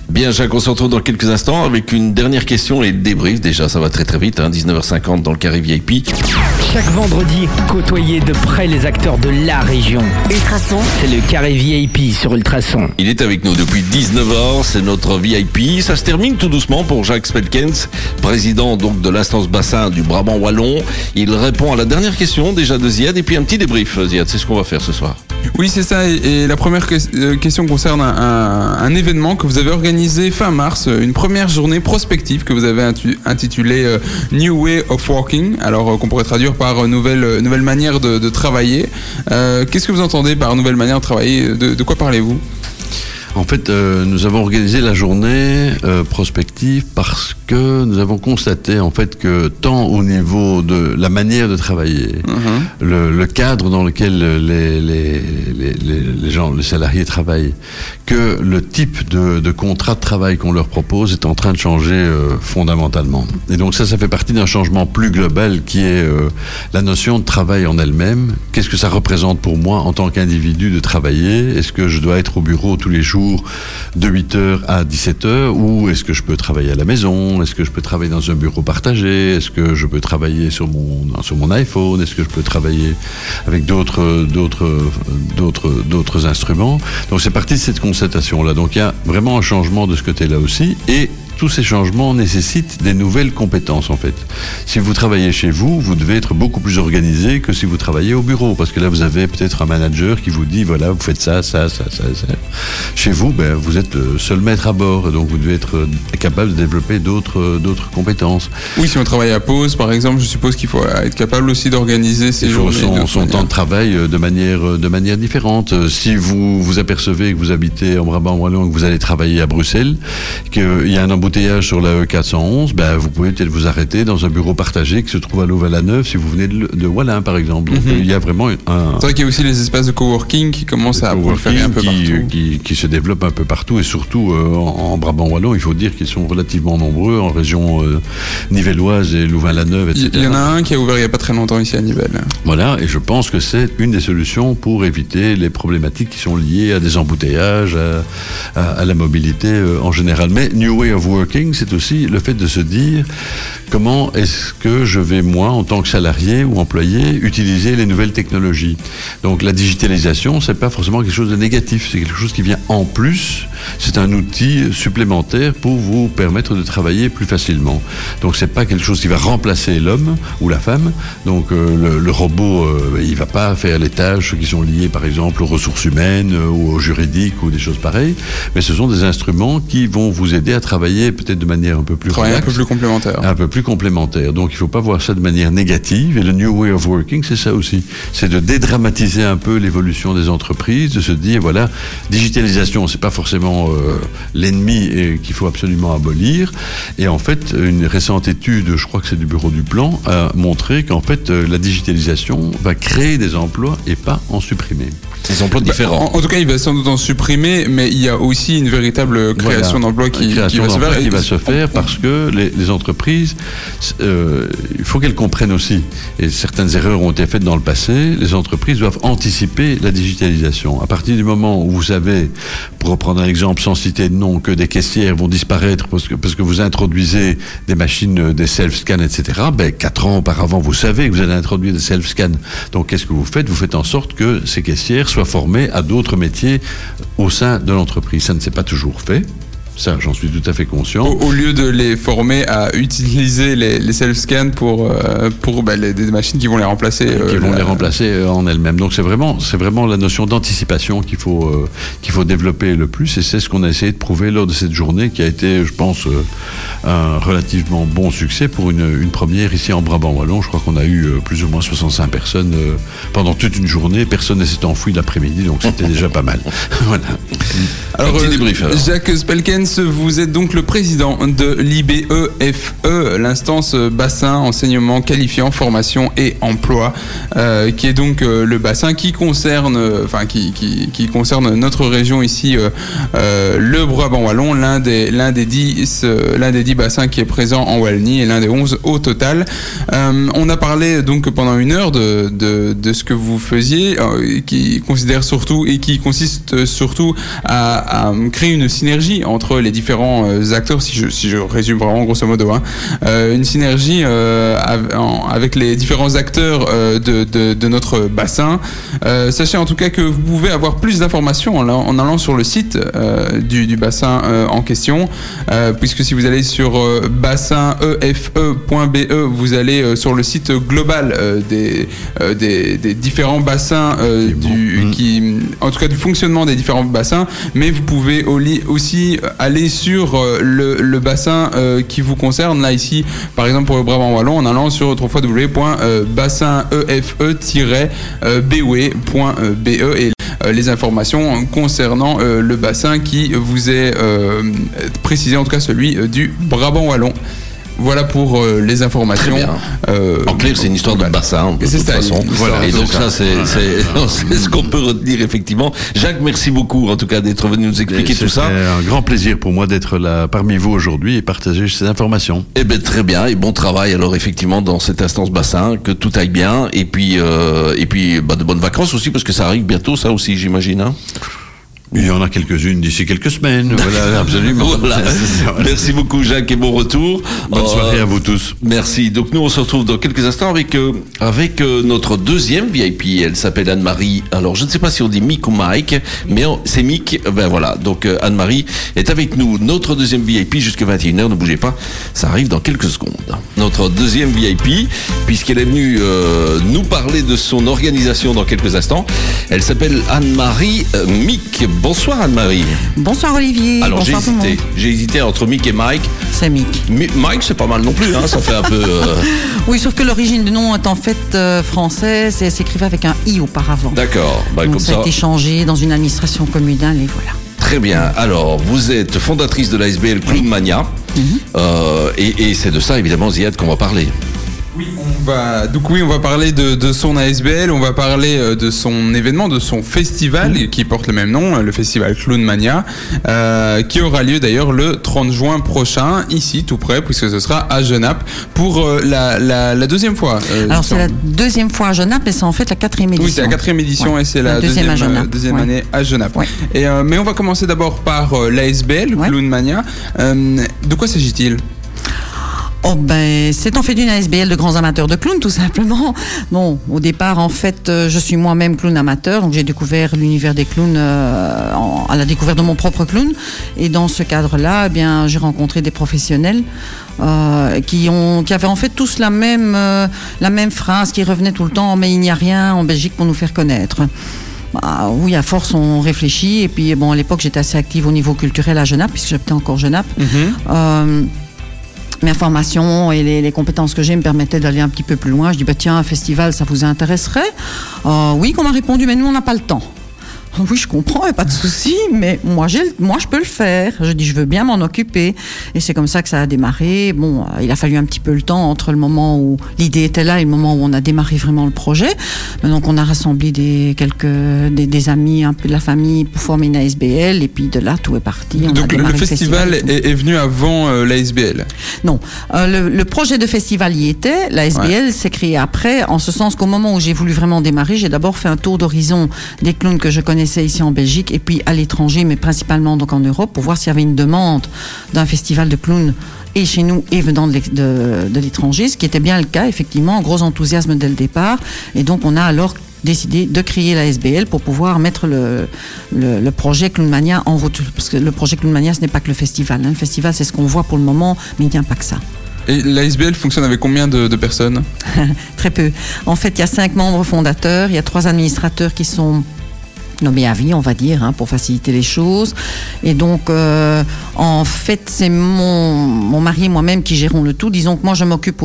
Bien, Jacques, on se retrouve dans quelques instants avec une dernière question et le débrief. Déjà, ça va très très vite, hein, 19h50 dans le carré VIP. Chaque vendredi, côtoyez de près les acteurs de la région. Ultrason, c'est le carré VIP sur Ultrason. Il est avec nous depuis 19h, c'est notre VIP. Ça se termine tout doucement pour Jacques Spelkens, président donc de l'instance bassin du Brabant Wallon. Il répond à la dernière question déjà de Ziad et puis un petit débrief, Ziad. C'est ce qu'on va faire ce soir. Oui, c'est ça. Et, la première euh, question concerne un, un- un événement que vous avez organisé fin mars, euh, une première journée prospective que vous avez intitulée euh, New Way of Working, alors qu'on pourrait traduire par nouvelle, nouvelle manière de, de travailler. Euh, Qu'est-ce que vous entendez par nouvelle manière de travailler? De, de quoi parlez-vous En fait, euh, nous avons organisé la journée euh, prospective parce que nous avons constaté en fait que tant au niveau de la manière de travailler, le, le cadre dans lequel les, les, les, les- les gens, les salariés travaillent, que le type de, de contrat de travail qu'on leur propose est en train de changer euh, fondamentalement. Et donc ça, ça fait partie d'un changement plus global qui est euh, la notion de travail en elle-même. Qu'est-ce que ça représente pour moi en tant qu'individu de travailler? Est-ce que je dois être au bureau tous les jours de 8h à 17h ou est-ce que je peux travailler à la maison? Est-ce que je peux travailler dans un bureau partagé? Est-ce que je peux travailler sur mon, iPhone? Est-ce que je peux travailler avec d'autres, d'autres instruments? Donc c'est parti de cette constatation-là. Donc il y a vraiment un changement de ce côté-là aussi. Et tous ces changements nécessitent des nouvelles compétences en fait. Si vous travaillez chez vous, vous devez être beaucoup plus organisé que si vous travaillez au bureau, parce que là vous avez peut-être un manager qui vous dit voilà vous faites ça, ça, ça, ça, ça. Chez vous, ben, vous êtes le seul maître à bord, donc vous devez être capable de développer d'autres d'autres compétences. Oui, si on travaille à pause, par exemple, je suppose qu'il faut être capable aussi d'organiser ses journées. Son, son temps de travail de manière de manière différente. Si vous vous apercevez que vous habitez en Brabant wallon et que vous allez travailler à Bruxelles, qu'il y a un embouteillage sur la E411, ben, vous pouvez peut-être vous arrêter dans un bureau partagé qui se trouve à Louvain-la-Neuve si vous venez de, de Wallin, par exemple. Donc, Mhm. il y a vraiment un. C'est vrai qu'il y a aussi les espaces de coworking qui commencent à proliférer un peu qui, partout. qui, qui se développent un peu partout et surtout euh, en, en Brabant wallon, il faut dire qu'ils sont relativement nombreux en région euh, nivelloise et Louvain-la-Neuve, etc. Il y en a un qui a ouvert il n'y a pas très longtemps ici à Nivelles. Voilà, et je pense que c'est une des solutions pour éviter les problématiques qui sont liées à des embouteillages, à, à- à la mobilité euh, en général. Mais New Way of C'est aussi le fait de se dire comment est-ce que je vais, moi, en tant que salarié ou employé, utiliser les nouvelles technologies. Donc la digitalisation, c'est pas forcément quelque chose de négatif, c'est quelque chose qui vient en plus. C'est un outil supplémentaire pour vous permettre de travailler plus facilement. Donc c'est pas quelque chose qui va remplacer l'homme ou la femme. Donc euh, le, robot, euh, il va pas faire les tâches qui sont liées, par exemple, aux ressources humaines euh, ou au juridique ou des choses pareilles. Mais ce sont des instruments qui vont vous aider à travailler peut-être de manière un peu plus Travailler un relaxe, peu plus complémentaire. un peu plus complémentaire. Donc il ne faut pas voir ça de manière négative. Et le New Way of Working, c'est ça aussi. C'est de dédramatiser un peu l'évolution des entreprises, de se dire, voilà, digitalisation, c'est pas forcément euh, l'ennemi et qu'il faut absolument abolir. Et en fait, une récente étude, je crois que c'est du Bureau du Plan, a montré qu'en fait, euh, la digitalisation va créer des emplois et pas en supprimer. Des emplois différents. En, en tout cas, il va sans doute en supprimer, mais il y a aussi une véritable création Voilà. d'emplois qui, va se faire. Qui va se faire parce que les, entreprises, euh, il faut qu'elles comprennent aussi, et certaines erreurs ont été faites dans le passé, les entreprises doivent anticiper la digitalisation. À partir du moment où vous savez, pour reprendre un exemple sans citer de nom, que des caissières vont disparaître parce que, parce que vous introduisez des machines, euh, des self-scans, etc., ben, quatre ans auparavant, vous savez que vous allez introduire des self-scans. Donc qu'est-ce que vous faites? Vous faites en sorte que ces caissières soient formées à d'autres métiers au sein de l'entreprise. Ça ne s'est pas toujours fait. Ça, j'en suis tout à fait conscient. Au, au lieu de les former à utiliser les, les self-scans pour, euh, pour bah, les- des machines qui vont les remplacer. qui euh, vont la- les remplacer euh, en elles-mêmes. Donc c'est vraiment, c'est vraiment la notion d'anticipation qu'il faut, euh, qu'il faut développer le plus, et c'est ce qu'on a essayé de prouver lors de cette journée, qui a été, je pense, un relativement bon succès pour une, une première ici en Brabant wallon. Je crois qu'on a eu plus ou moins 65 personnes pendant toute une journée. Personne ne s'est enfoui l'après-midi, donc c'était <laughs> déjà pas mal. <laughs> voilà. Alors, Un petit débrief, alors. Jacques Spelkens, vous êtes donc le président de l'IBEFE, l'instance bassin enseignement qualifiant formation et emploi, euh, qui est donc euh, le bassin qui concerne, enfin qui, concerne notre région ici, euh, euh, le Brabant wallon, l'un des l'un des dix l'un des dix bassins qui est présent en Wallonie et l'un des onze au total. On a parlé donc pendant une heure de, de, ce que vous faisiez, qui considère surtout et qui consiste surtout à créer une synergie entre les différents euh, acteurs, si je, si je résume vraiment grosso modo, hein. Euh, une synergie euh, avec les différents acteurs euh, de, de, de notre bassin. Euh, sachez en tout cas que vous pouvez avoir plus d'informations en, allant- en allant sur le site euh, du, du bassin euh, en question, euh, puisque si vous allez sur euh, bassinefe.be, vous allez euh, sur le site global euh, des, euh, des, des différents bassins euh, du, Mm. qui, en tout cas du fonctionnement des différents bassins, mais vous pouvez aussi aller sur euh, le, bassin euh, qui vous concerne. Là ici, par exemple pour le Brabant wallon, en allant sur www.bassinefe-be.be et euh, les informations concernant euh, le bassin qui vous est euh, précisé, en tout cas celui euh, du Brabant wallon. Voilà pour euh, les informations. Très bien. euh, En clair, c'est une histoire de bassin, de toute ça, façon. histoire Et donc bassin. ça, c'est c'est- <laughs> c'est ce qu'on peut retenir effectivement. Jacques, merci beaucoup en tout cas d'être venu nous expliquer tout ça. C'est un grand plaisir pour moi d'être là parmi vous aujourd'hui et partager ces informations. Eh ben très bien et bon travail alors effectivement dans cette instance bassin que tout aille bien et puis euh, et puis bah, de bonnes vacances aussi parce que ça arrive bientôt ça aussi j'imagine. Hein Il y en a quelques-unes d'ici quelques semaines. <laughs> Voilà, absolument. <laughs> Voilà. Merci beaucoup Jacques et bon retour. Bonne Euh, soirée à vous tous. Merci. Donc nous on se retrouve dans quelques instants avec euh, avec euh, notre deuxième VIP. Elle s'appelle Anne-Marie. Alors je ne sais pas si on dit Mick ou Mike, mais c'est Mick. Ben voilà. Donc euh, Anne-Marie est avec nous. Notre deuxième VIP jusqu'à 21h. Ne bougez pas. Ça arrive dans quelques secondes. Notre deuxième VIP, puisqu'elle est venue euh, nous parler de son organisation dans quelques instants. Elle s'appelle Anne-Marie Mick. Bonsoir Anne-Marie. Bonsoir Olivier. Alors j'ai hésité. monde. J'ai hésité entre Mick et Mike. C'est Mick. Mi- Mike c'est pas mal non plus. Hein. Ça fait un peu. euh, <laughs> Oui, sauf que l'origine du nom est en fait euh, française et s'écrivait avec un i auparavant. D'accord. Bah, Donc comme ça ça. a été changé dans une administration communale et voilà. Très bien. Alors, vous êtes fondatrice de l'ASBL Clown Mania. Euh, et et c'est de ça, évidemment, Ziad, qu'on va parler. Oui, on va, donc oui, on va parler de, de son ASBL, on va parler euh, de son événement, de son festival qui porte le même nom, le festival Clown Mania, euh, qui aura lieu d'ailleurs le 30 juin prochain, ici tout près, puisque ce sera à Genappe pour euh, la, la, la deuxième fois. euh, Alors c'est la deuxième fois à Genappe et c'est en fait la quatrième édition. Oui, c'est la quatrième édition Ouais. et c'est la, La deuxième, deuxième à Genappe, deuxième ouais. année à Genappe. Ouais. Et, mais on va commencer d'abord par l'ASBL, Ouais. Clown Mania. Euh, de quoi s'agit-il? Oh ben, c'est en fait d'une ASBL de grands amateurs de clowns, tout simplement. Bon, au départ, en fait, euh, je suis moi-même clown amateur, donc j'ai découvert l'univers des clowns euh, en- à la découverte de mon propre clown. Et dans ce cadre-là, eh bien, j'ai rencontré des professionnels euh, qui ont, qui avaient en fait tous la même, euh, la même phrase qui revenait tout le temps. Mais il n'y a rien en Belgique pour nous faire connaître. Bah, oui, à force, on réfléchit. Et puis, bon, à l'époque, j'étais assez active au niveau culturel à Genappe, puisque j'étais encore Genappe. Euh, mes formations et les, les compétences que j'ai me permettaient d'aller un petit peu plus loin. Je dis, bah, tiens, un festival, ça vous intéresserait? Euh, Oui, qu'on m'a répondu, mais nous, on n'a pas le temps. Oui, je comprends, y a pas de souci, mais moi, moi, je peux le faire. Je dis, je veux bien m'en occuper. Et c'est comme ça que ça a démarré. Bon, euh, il a fallu un petit peu le temps entre le moment où l'idée était là et le moment où on a démarré vraiment le projet. Donc, on a rassemblé des, quelques, des, des amis, un peu de la famille pour former une ASBL. Et puis de là, tout est parti. On Donc le, festival est, est venu avant euh, l'ASBL. Non, Euh, le, le projet de festival y était. La SBL s'est créée après, en ce sens qu'au moment où j'ai voulu vraiment démarrer, j'ai d'abord fait un tour d'horizon des clowns que je connaissais ici en Belgique et puis à l'étranger, mais principalement donc en Europe, pour voir s'il y avait une demande d'un festival de clowns et chez nous et venant de l'étranger, ce qui était bien le cas, effectivement, gros enthousiasme dès le départ. Et donc on a alors décidé de créer la SBL pour pouvoir mettre le, le, le projet Clownmania en route. Parce que le projet Clownmania, ce n'est pas que le festival. hein. Le festival, c'est ce qu'on voit pour le moment, mais il n'y a pas que ça. Et l'ASBL fonctionne avec combien de, de personnes? <laughs> Très peu. En fait, il y a cinq membres fondateurs, il y a trois administrateurs qui sont nommés à vie, on va dire, hein, pour faciliter les choses. Et donc, euh, en fait, c'est mon, mon mari et moi-même qui gérons le tout. Disons que moi, je m'occupe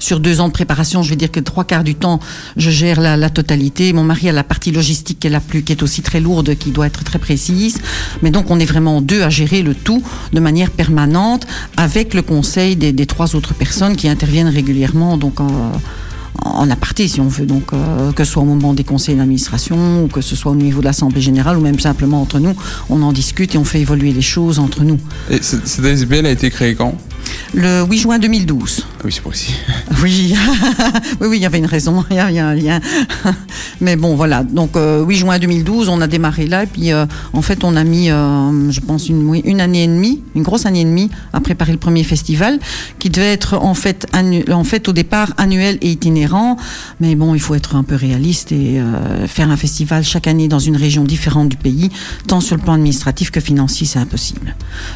sur deux ans de préparation, je vais dire que trois quarts du temps, je gère la, totalité. Mon mari a la partie logistique qui est la plus, qui est aussi très lourde, qui doit être très précise. Mais donc, on est vraiment deux à gérer le tout de manière permanente, avec le conseil des, des trois autres personnes qui interviennent régulièrement, donc en, en aparté, si on veut. Donc, euh, que ce soit au moment des conseils d'administration, ou que ce soit au niveau de l'assemblée générale, ou même simplement entre nous, on en discute et on fait évoluer les choses entre nous. Et ce- cette ASBL a été créée quand? Le 8 juin 2012. Ah oui, c'est pour ici. <laughs> Oui, oui, oui, il y avait une raison, <laughs> il y a, il y a un lien. <laughs> Mais bon, voilà. Donc, euh, 8 juin 2012, on a démarré là. Et puis, euh, en fait, on a mis, euh, je pense, une, année et demie, une grosse année et demie à préparer le premier festival, qui devait être en fait, en fait au départ annuel et itinérant. Mais bon, il faut être un peu réaliste et euh, faire un festival chaque année dans une région différente du pays, tant sur le plan administratif que financier, c'est impossible.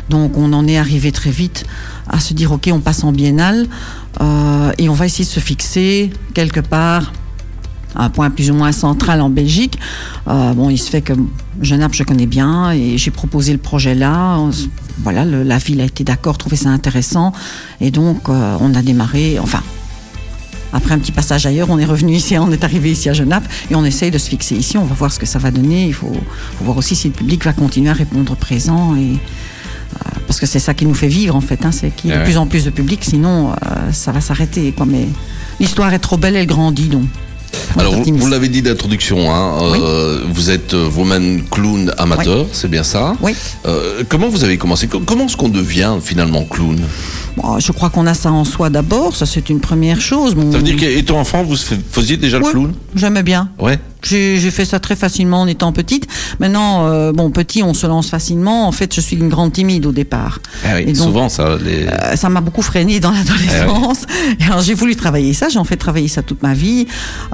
Donc, on en est arrivé très vite à se dire, OK, on passe en biennale. Euh, et on va essayer de se fixer quelque part à un point plus ou moins central en Belgique. Euh, bon, il se fait que Genappe, je connais bien et j'ai proposé le projet là. Voilà, la ville a été d'accord, trouvait ça intéressant. Et donc, euh, on a démarré, enfin, après un petit passage ailleurs, on est revenu ici, on est arrivé ici à Genappe et on essaye de se fixer ici. On va voir ce que ça va donner. Il faut, faut voir aussi si le public va continuer à répondre présent et parce que c'est ça qui nous fait vivre en fait, hein, c'est qu'il y ait de ouais. plus en plus de public, sinon euh, ça va s'arrêter. Quoi. Mais l'histoire est trop belle, elle grandit donc. Alors, vous, l'avez dit d'introduction, hein, euh, vous êtes euh, vous-même clown amateur, c'est bien ça Oui. Euh, comment vous avez commencé? Co- Comment est-ce qu'on devient finalement clown? Bon, je crois qu'on a ça en soi d'abord, ça c'est une première chose. Bon, Ça veut dire qu'étant enfant, vous fais- faisiez déjà le clown? J'aimais bien. Ouais. J'ai j'ai fait ça très facilement en étant petite. Maintenant, euh, bon, petit, on se lance facilement. En fait, je suis une grande timide au départ. Ah oui, Et donc, souvent, ça. Les... Euh, ça m'a beaucoup freiné dans <laughs> l'adolescence. Et alors j'ai voulu travailler ça, j'ai en fait travaillé ça toute ma vie.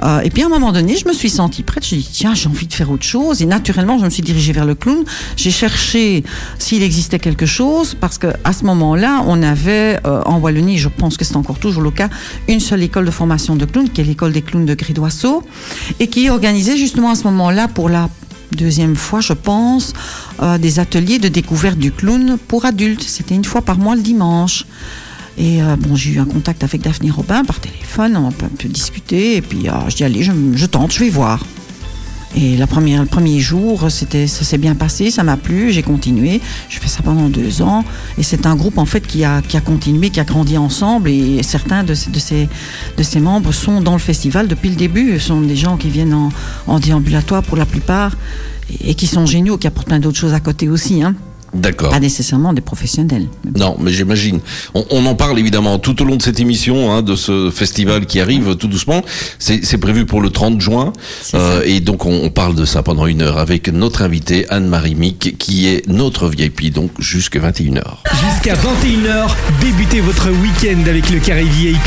Euh, et puis à un moment donné, je me suis sentie prête. Suis dit tiens, j'ai envie de faire autre chose. Et naturellement, je me suis dirigée vers le clown. J'ai cherché s'il existait quelque chose parce que à ce moment-là, on avait en Wallonie, je pense que c'est encore toujours le cas, une seule école de formation de clown, qui est l'école des clowns de Grédoisseau, et qui justement à ce moment-là pour la deuxième fois, je pense, euh, des ateliers de découverte du clown pour adultes. C'était une fois par mois le dimanche. Et euh, bon, j'ai eu un contact avec Daphné Robin par téléphone, on a un peu, un peu discuté, et puis euh, je dis allez, je tente, je vais voir. Et la première, le premier jour, c'était, ça s'est bien passé, ça m'a plu, j'ai continué. Je fais ça pendant deux ans. Et c'est un groupe en fait qui a, qui a continué, qui a grandi ensemble. Et certains de, de, ces, de ces membres sont dans le festival depuis le début. Ce sont des gens qui viennent en, en déambulatoire pour la plupart et, et qui sont géniaux, qui apportent plein d'autres choses à côté aussi. Hein. D'accord. Pas nécessairement des professionnels. Non, mais j'imagine. On, on en parle évidemment tout au long de cette émission, hein, de ce festival qui arrive tout doucement. C'est c'est prévu pour le 30 juin. Euh, et donc, on, on parle de ça pendant une heure avec notre invitée Anne-Marie Mick, qui est notre VIP, donc jusqu'à 21h. Jusqu'à 21h, débutez votre week-end avec le carré VIP.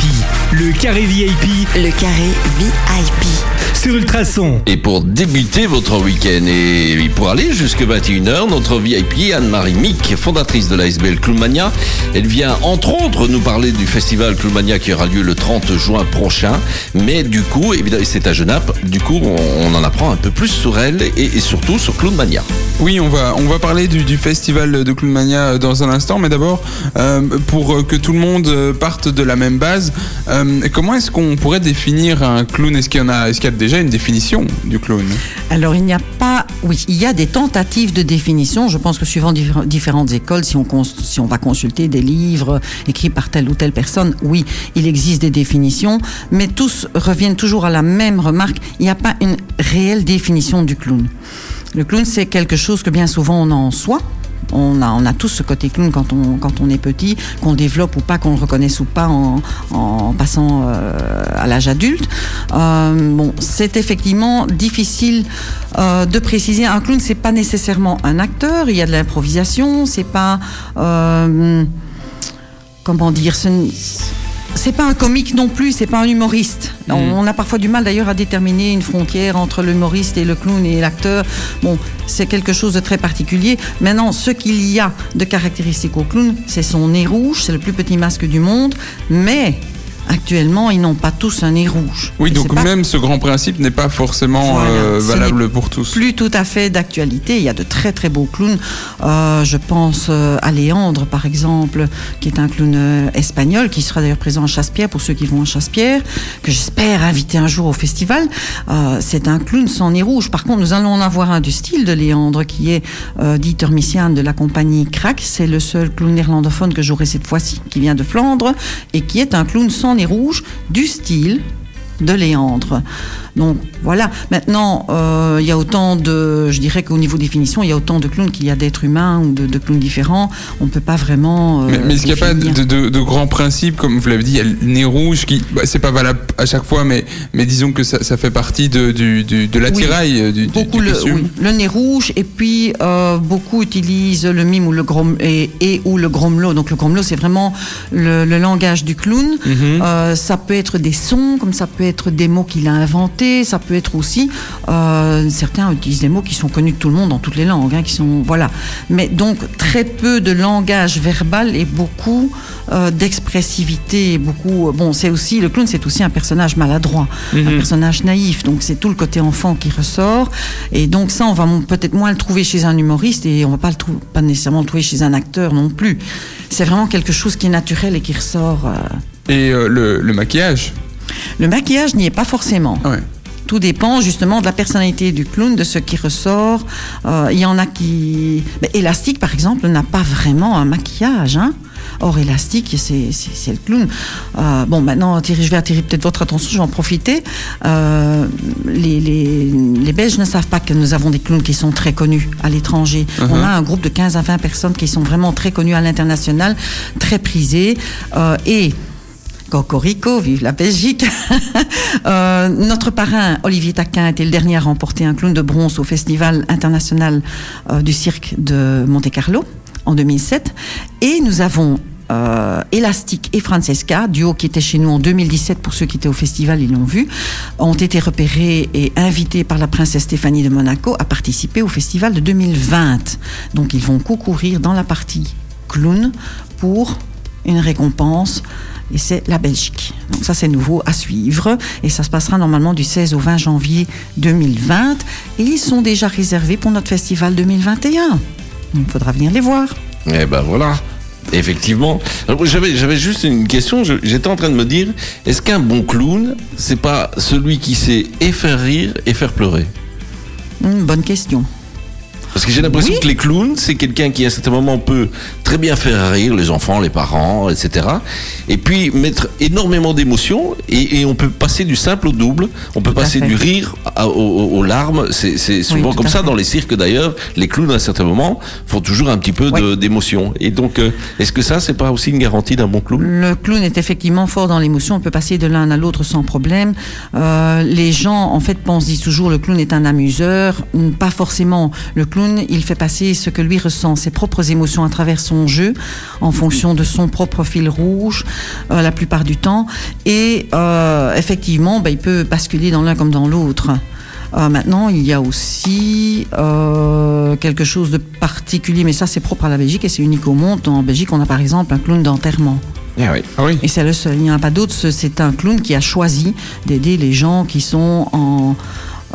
Le carré VIP Le carré VIP. sur Ultrason. Et pour débuter votre week-end et pour aller jusqu'à 21h, notre VIP Anne-Marie Mick, fondatrice de l'ASBL Clownmania, elle vient entre autres nous parler du festival Clownmania qui aura lieu le 30 juin prochain. Mais du coup, évidemment, c'est à Genappe, du coup, on, on en apprend un peu plus sur elle et, et surtout sur Clownmania. Oui, on va, on va parler du, du festival de Clownmania dans un instant, mais d'abord, euh, pour que tout le monde euh, parte de la même base, euh, comment est-ce qu'on pourrait définir un clown? Est-ce qu'il y a, est-ce qu'il y a déjà une définition du clown? Alors, il n'y a pas. Oui, il y a des tentatives de définition. Je pense que suivant diffé- différentes écoles, si on, si on va consulter des livres écrits par telle ou telle personne, oui, il existe des définitions, mais tous reviennent toujours à la même remarque il n'y a pas une réelle définition du clown. Le clown, c'est quelque chose que bien souvent on a en soi. On a, on a tous ce côté clown quand on, est petit, qu'on développe ou pas, qu'on le reconnaisse ou pas en, passant euh, à l'âge adulte. Euh, bon, c'est effectivement difficile euh, de préciser. Un clown, c'est pas nécessairement un acteur. Il y a de l'improvisation. C'est pas comment dire. C'est pas un comique non plus, c'est pas un humoriste. On, on a parfois du mal d'ailleurs à déterminer une frontière entre l'humoriste et le clown et l'acteur. Bon, c'est quelque chose de très particulier. Maintenant, ce qu'il y a de caractéristique au clown, c'est son nez rouge, c'est le plus petit masque du monde, mais actuellement, ils n'ont pas tous un nez rouge. Oui, donc pas même ce grand principe n'est pas forcément Voilà, euh, valable pour tous. plus tout à fait d'actualité. Il y a de très très beaux clowns. Euh, je pense euh, à Léandre, par exemple, qui est un clown espagnol, qui sera d'ailleurs présent à Chasse-Pierre pour ceux qui vont à Chasse-Pierre, que j'espère inviter un jour au festival. Euh, c'est un clown sans nez rouge. Par contre, nous allons en avoir un du style de Léandre, qui est Dieter Missian de la compagnie Crack. C'est le seul clown néerlandophone que j'aurai cette fois-ci, qui vient de Flandre, et qui est un clown sans nez rouge, du style de Léandre. Donc voilà. Maintenant, euh, il y a autant de, je dirais qu'au niveau définition, il y a autant de clowns qu'il y a d'êtres humains ou de, de clowns différents. On peut pas vraiment. euh, Mais, mais est-ce qu'il n'y a pas de, de- de grands principes, comme vous l'avez dit, il y a le nez rouge qui, bah, c'est pas valable à chaque fois, mais, mais disons que ça, ça fait partie de, du, du- de l'attirail euh, du, Beaucoup du le, oui, le nez rouge et puis euh, beaucoup utilisent le mime ou le grom et, et ou le gromelot. Donc le gromelot c'est vraiment le, le langage du clown. Mhm. Ça peut être des sons, comme ça peut être des mots qu'il a inventés. Ça peut être aussi euh, certains utilisent des mots qui sont connus de tout le monde dans toutes les langues, hein, qui sont voilà. Mais donc très peu de langage verbal et beaucoup euh, d'expressivité. Beaucoup bon c'est aussi le clown c'est aussi un personnage maladroit, un personnage naïf. Donc c'est tout le côté enfant qui ressort. Et donc ça, on va peut-être moins le trouver chez un humoriste et on va pas le trouver, pas nécessairement le trouver chez un acteur non plus. C'est vraiment quelque chose qui est naturel et qui ressort. euh. Et euh, le, le maquillage? Le maquillage n'y est pas forcément. Ouais. Tout dépend justement de la personnalité du clown, de ce qui ressort. Euh, Il y en a qui... Ben, Élastique, par exemple, n'a pas vraiment un maquillage. Hein Or, Élastique, c'est le clown. Euh, bon, maintenant, Thierry, je vais attirer peut-être votre attention, je vais en profiter. Euh, les, les, les Belges ne savent pas que nous avons des clowns qui sont très connus à l'étranger. On a un groupe de 15 à 20 personnes qui sont vraiment très connues à l'international, très prisées. Euh, et Cocorico, vive la Belgique. <laughs> Euh, notre parrain, Olivier Taquin, était le dernier à remporter un clown de bronze au Festival international euh, du cirque de Monte-Carlo en 2007. Et nous avons euh, Elastic et Francesca, duo qui était chez nous en 2017 pour ceux qui étaient au festival, ils l'ont vu, ont été repérés et invités par la princesse Stéphanie de Monaco à participer au festival de 2020. Donc ils vont concourir dans la partie clown pour une récompense et c'est la Belgique. Donc ça c'est nouveau à suivre et ça se passera normalement du 16 au 20 janvier 2020 et ils sont déjà réservés pour notre festival 2021. Il faudra venir les voir. Eh ben voilà. Effectivement. J'avais, j'avais juste une question. Je- J'étais en train de me dire, est-ce qu'un bon clown, c'est pas celui qui sait et faire rire et faire pleurer? Une bonne question. Parce que j'ai l'impression Oui. que les clowns, c'est quelqu'un qui à un certain moment peut très bien faire rire les enfants, les parents, etc. Et puis mettre énormément d'émotions et, et on peut passer du simple au double. On peut Tout passer du rire à- aux, larmes. C'est souvent comme ça fait. dans les cirques d'ailleurs. Les clowns à un certain moment font toujours un petit peu de- d'émotion. Et donc, euh, est-ce que ça, c'est pas aussi une garantie d'un bon clown? Le clown est effectivement fort dans l'émotion. On peut passer de l'un à l'autre sans problème. Euh, les gens, en fait, pensent disent toujours le clown est un amuseur. Pas forcément. Le clown, il fait passer ce que lui ressent, ses propres émotions à travers son jeu, en fonction de son propre fil rouge, euh, la plupart du temps. Et euh, effectivement, ben, il peut basculer dans l'un comme dans l'autre. Euh, maintenant, il y a aussi euh, quelque chose de particulier, mais ça c'est propre à la Belgique et c'est unique au monde. En Belgique, on a par exemple un clown d'enterrement. Ah oui. Ah oui Et c'est le seul, il n'y en a pas d'autre. Ce- C'est un clown qui a choisi d'aider les gens qui sont en,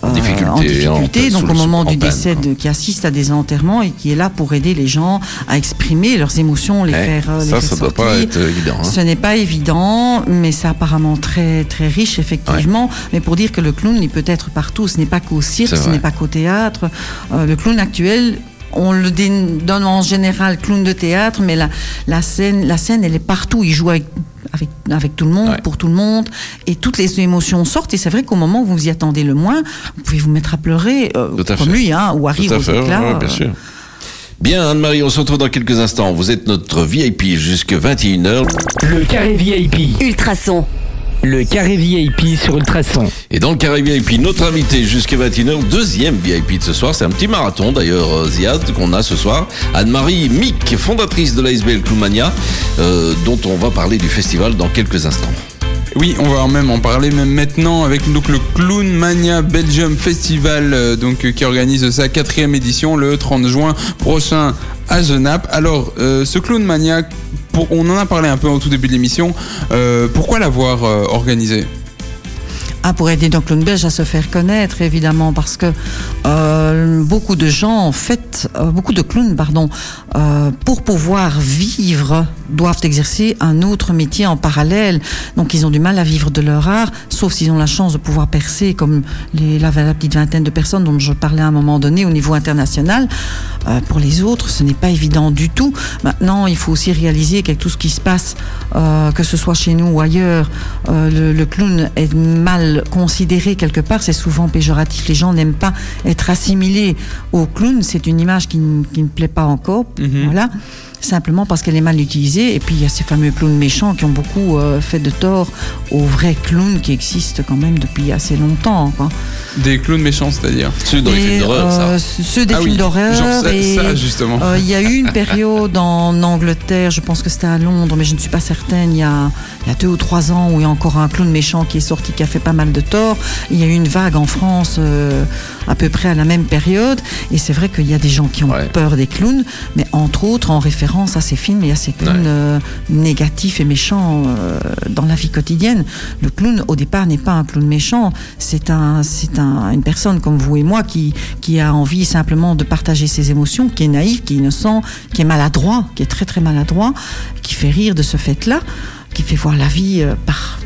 euh, difficulté, en difficulté, en- donc au moment en du décès, de- qui assiste à des enterrements et qui est là pour aider les gens à exprimer leurs émotions, les Eh, faire, euh, les ça, faire ça doit pas sortir. être évident. hein. Ce n'est pas évident, mais c'est apparemment très très riche effectivement. Mais pour dire que le clown, il peut être partout. Ce n'est pas qu'au cirque, ce n'est pas qu'au théâtre. Euh, le clown actuel. On le donne en général clown de théâtre, mais la, la scène, la scène, elle est partout. Il joue avec, avec, avec tout le monde, Ouais. pour tout le monde, et toutes les émotions sortent. Et c'est vrai qu'au moment où vous y attendez le moins, vous pouvez vous mettre à pleurer, euh, Tout à comme fait. lui, hein, ou à aux fait, éclats. ouais, bien euh, sûr. Bien, Anne-Marie, on se retrouve dans quelques instants. Vous êtes notre VIP jusque 21h. Le carré VIP. Ultrason. Le carré VIP sur Ultrason. Et dans le carré VIP, notre invité jusqu'à 21h, deuxième VIP de ce soir, c'est un petit marathon d'ailleurs, euh, Ziad, qu'on a ce soir. Anne-Marie Mick, fondatrice de l'ASBL Cloumania, euh, dont on va parler du festival dans quelques instants. Oui, on va même en parler même maintenant avec donc le Clown Mania Belgium Festival euh, donc qui organise sa quatrième édition le 30 juin prochain à Genappe. Alors euh, ce Clown Mania, on en a parlé un peu au tout début de l'émission. Euh, pourquoi l'avoir euh, organisé Ah, pour aider donc clown belge à se faire connaître, évidemment, parce que euh, beaucoup de gens, en fait, euh, beaucoup de clowns, pardon, euh, pour pouvoir vivre, doivent exercer un autre métier en parallèle. Donc, ils ont du mal à vivre de leur art, sauf s'ils ont la chance de pouvoir percer, comme les, la, petite vingtaine de personnes dont je parlais à un moment donné au niveau international. Pour les autres, ce n'est pas évident du tout. Maintenant, il faut aussi réaliser qu'avec tout ce qui se passe, que ce soit chez nous ou ailleurs, le, le clown est mal considéré quelque part. C'est souvent péjoratif. Les gens n'aiment pas être assimilés au clown. C'est une image qui, ne- qui ne plaît pas encore. Mhm. Voilà. Simplement parce qu'elle est mal utilisée. Et puis, il y a ces fameux clowns méchants qui ont beaucoup euh, fait de tort aux vrais clowns qui existent quand même depuis assez longtemps. quoi. Des clowns méchants, c'est-à-dire Ceux dans les Et, films d'horreur, ça. euh, Ceux des Ah films oui, d'horreur. ça, et, ça, justement. euh, Il y a eu une <laughs> période en Angleterre, je pense que c'était à Londres, mais je ne suis pas certaine, il y, a, il y a deux ou trois ans, où il y a encore un clown méchant qui est sorti, qui a fait pas mal de tort. Il y a eu une vague en France euh, à peu près à la même période. Et c'est vrai qu'il y a des gens qui ont Ouais. peur des clowns, mais entre autres en référence à ces films et à ces clowns Ouais. euh, négatifs et méchants euh, dans la vie quotidienne. Le clown, au départ, n'est pas un clown méchant. C'est un, c'est un, une personne comme vous et moi qui, qui a envie simplement de partager ses émotions, qui est naïf, qui est innocent, qui est maladroit, qui est très très maladroit, qui fait rire de ce fait-là, qui fait voir la vie euh, par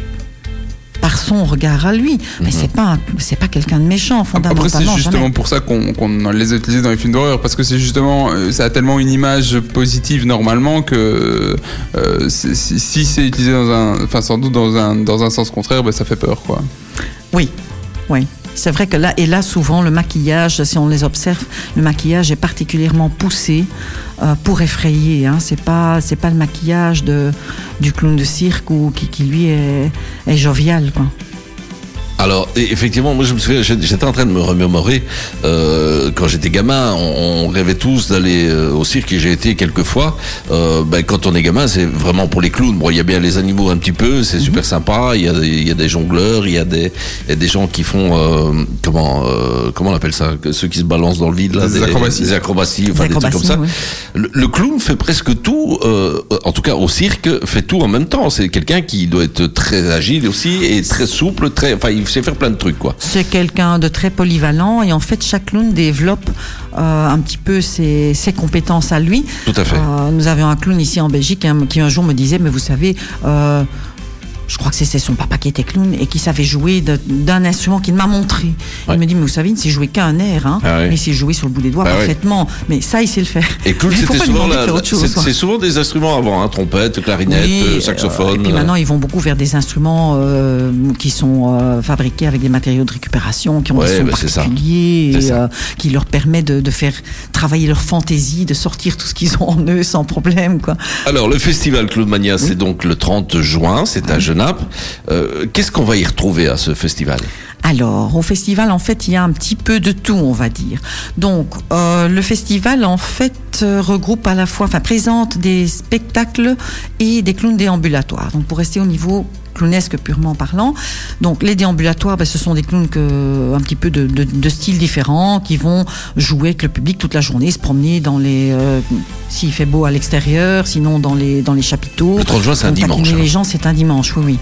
par son regard à lui. Mais c'est pas un- c'est pas quelqu'un de méchant Après, c'est fondamentalement. justement jamais. pour ça qu'on qu'on les a utilisés dans les films d'horreur, parce que c'est justement, euh, ça a tellement une image positive normalement que euh, si, si c'est utilisé dans un, enfin sans doute dans un, dans un sens contraire, ben, ça fait peur, quoi. Oui, oui. C'est vrai que là, et là, souvent, le maquillage, si on les observe, le maquillage est particulièrement poussé euh, pour effrayer. Hein. C'est pas, pas le maquillage du clown de cirque qui, lui est, jovial. Alors, effectivement, moi je me souviens, j'étais en train de me remémorer, euh, quand j'étais gamin, on, on rêvait tous d'aller euh, au cirque et j'ai été quelques fois. Euh, ben, quand on est gamin, c'est vraiment pour les clowns. Bon, il y a bien les animaux un petit peu, c'est super sympa. Il y, a, des- il y a des jongleurs, il y a des, il y a des gens qui font, euh, comment, euh, comment on appelle ça, ceux qui se balancent dans le vide là, Des acrobaties. des acrobaties, enfin des, trucs comme acrobaties, ça. oui. Le, le clown fait presque tout, euh, en tout cas au cirque, fait tout en même temps. C'est quelqu'un qui doit être très agile aussi et très souple, très, enfin il sait faire plein de trucs quoi. C'est quelqu'un de très polyvalent et en fait chaque clown développe euh, un petit peu ses, ses compétences à lui. Tout à fait. Euh, nous avions un clown ici en Belgique hein, qui un jour me disait mais vous savez euh, je crois que c'est son papa qui était clown et qui savait jouer d'un instrument qu'il m'a montré. Ouais. Il me dit mais vous savez il ne sait jouer qu'un air hein, Ah ouais. il sait jouer sur le bout des doigts Bah ouais. parfaitement. Mais ça il sait le faire. Et clown, c'était souvent, la- chose, c'est souvent des instruments avant, hein, trompette, clarinette, Oui, euh, euh, saxophone. et puis maintenant, ils vont beaucoup vers des instruments euh, qui sont euh, fabriqués avec des matériaux de récupération, qui ont des sons bah, particuliers, et, euh, qui leur permet de, de faire travailler leur fantaisie, de sortir tout ce qu'ils ont en eux sans problème. Quoi. Alors, le festival Clownmania, c'est donc le 30 juin, c'est à Euh, Qu'est-ce qu'on va y retrouver à ce festival? Alors, au festival, en fait, il y a un petit peu de tout, on va dire. Donc, euh, le festival, en fait, euh, regroupe à la fois, enfin, présente des spectacles et des clowns déambulatoires. Donc, pour rester au niveau clownesque purement parlant. Donc les déambulatoires, ben, ce sont des clowns que, un petit peu de, de, de styles différents qui vont jouer avec le public toute la journée, se promener dans les, euh, s'il fait beau à l'extérieur, sinon dans les dans les chapiteaux. Le 30 juin, c'est un dimanche, hein. Les gens, c'est un dimanche, oui, oui.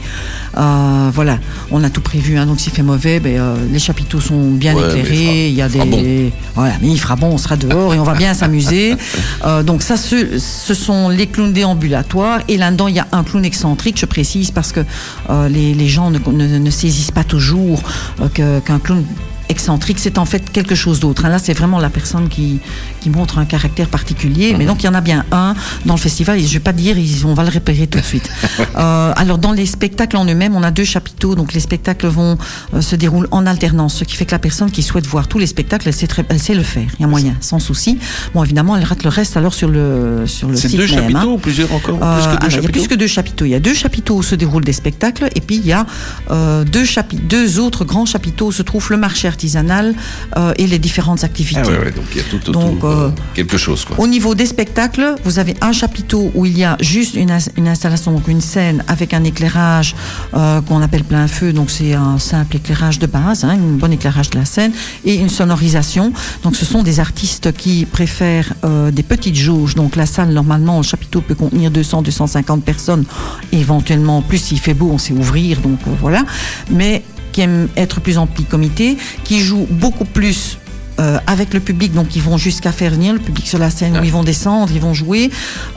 Euh, voilà, on a tout prévu. Hein, donc s'il fait mauvais, ben, euh, les chapiteaux sont bien Ouais, il éclairés. Il y a des, voilà, mais il fera bon, on sera dehors et on va bien s'amuser. <laughs> Donc ça, ce, ce sont les clowns déambulatoires. Et là-dedans, il y a un clown excentrique, je précise, parce que euh, les, gens ne, saisissent pas toujours euh, qu'un clown excentrique, c'est en fait quelque chose d'autre. hein. Là, c'est vraiment la personne qui, qui montre un caractère particulier. Mais donc, il y en a bien un dans le festival. Et je vais pas dire, ils- on va le repérer tout de suite. <laughs> Euh, alors, dans les spectacles en eux-mêmes, on a deux chapiteaux. Donc, les spectacles vont euh, se déroulent en alternance, ce qui fait que la personne qui souhaite voir tous les spectacles, elle sait, très- elle sait le faire. Il y a moyen, sans souci. Bon, évidemment, elle rate le reste alors sur le sur le C'est site deux même, chapiteaux hein. ou plusieurs encore Euh, Plus que deux alors, il y a chapiteaux plus que deux chapiteaux. Il y a deux chapiteaux où se déroulent des spectacles et puis il y a euh, deux, deux autres grands chapiteaux où se trouve le marché artisanal euh, et les différentes activités. Ah ouais, ouais, donc il y a tout Donc, euh, euh, quelque chose quoi. Au niveau des spectacles, vous avez un chapiteau où il y a juste une, ins- une installation, donc une scène avec un éclairage euh, qu'on appelle plein feu, donc c'est un simple éclairage de base, hein, un bon éclairage de la scène, et une sonorisation. Donc ce sont des artistes qui préfèrent euh, des petites jauges. Donc la salle, normalement, le chapiteau peut contenir 200, 250 personnes, éventuellement plus s'il fait beau, on sait ouvrir, donc voilà. Mais qui aiment être plus en petit comité, qui jouent beaucoup plus euh, avec le public, donc ils vont jusqu'à faire venir le public sur la scène où ils vont descendre, ils vont jouer,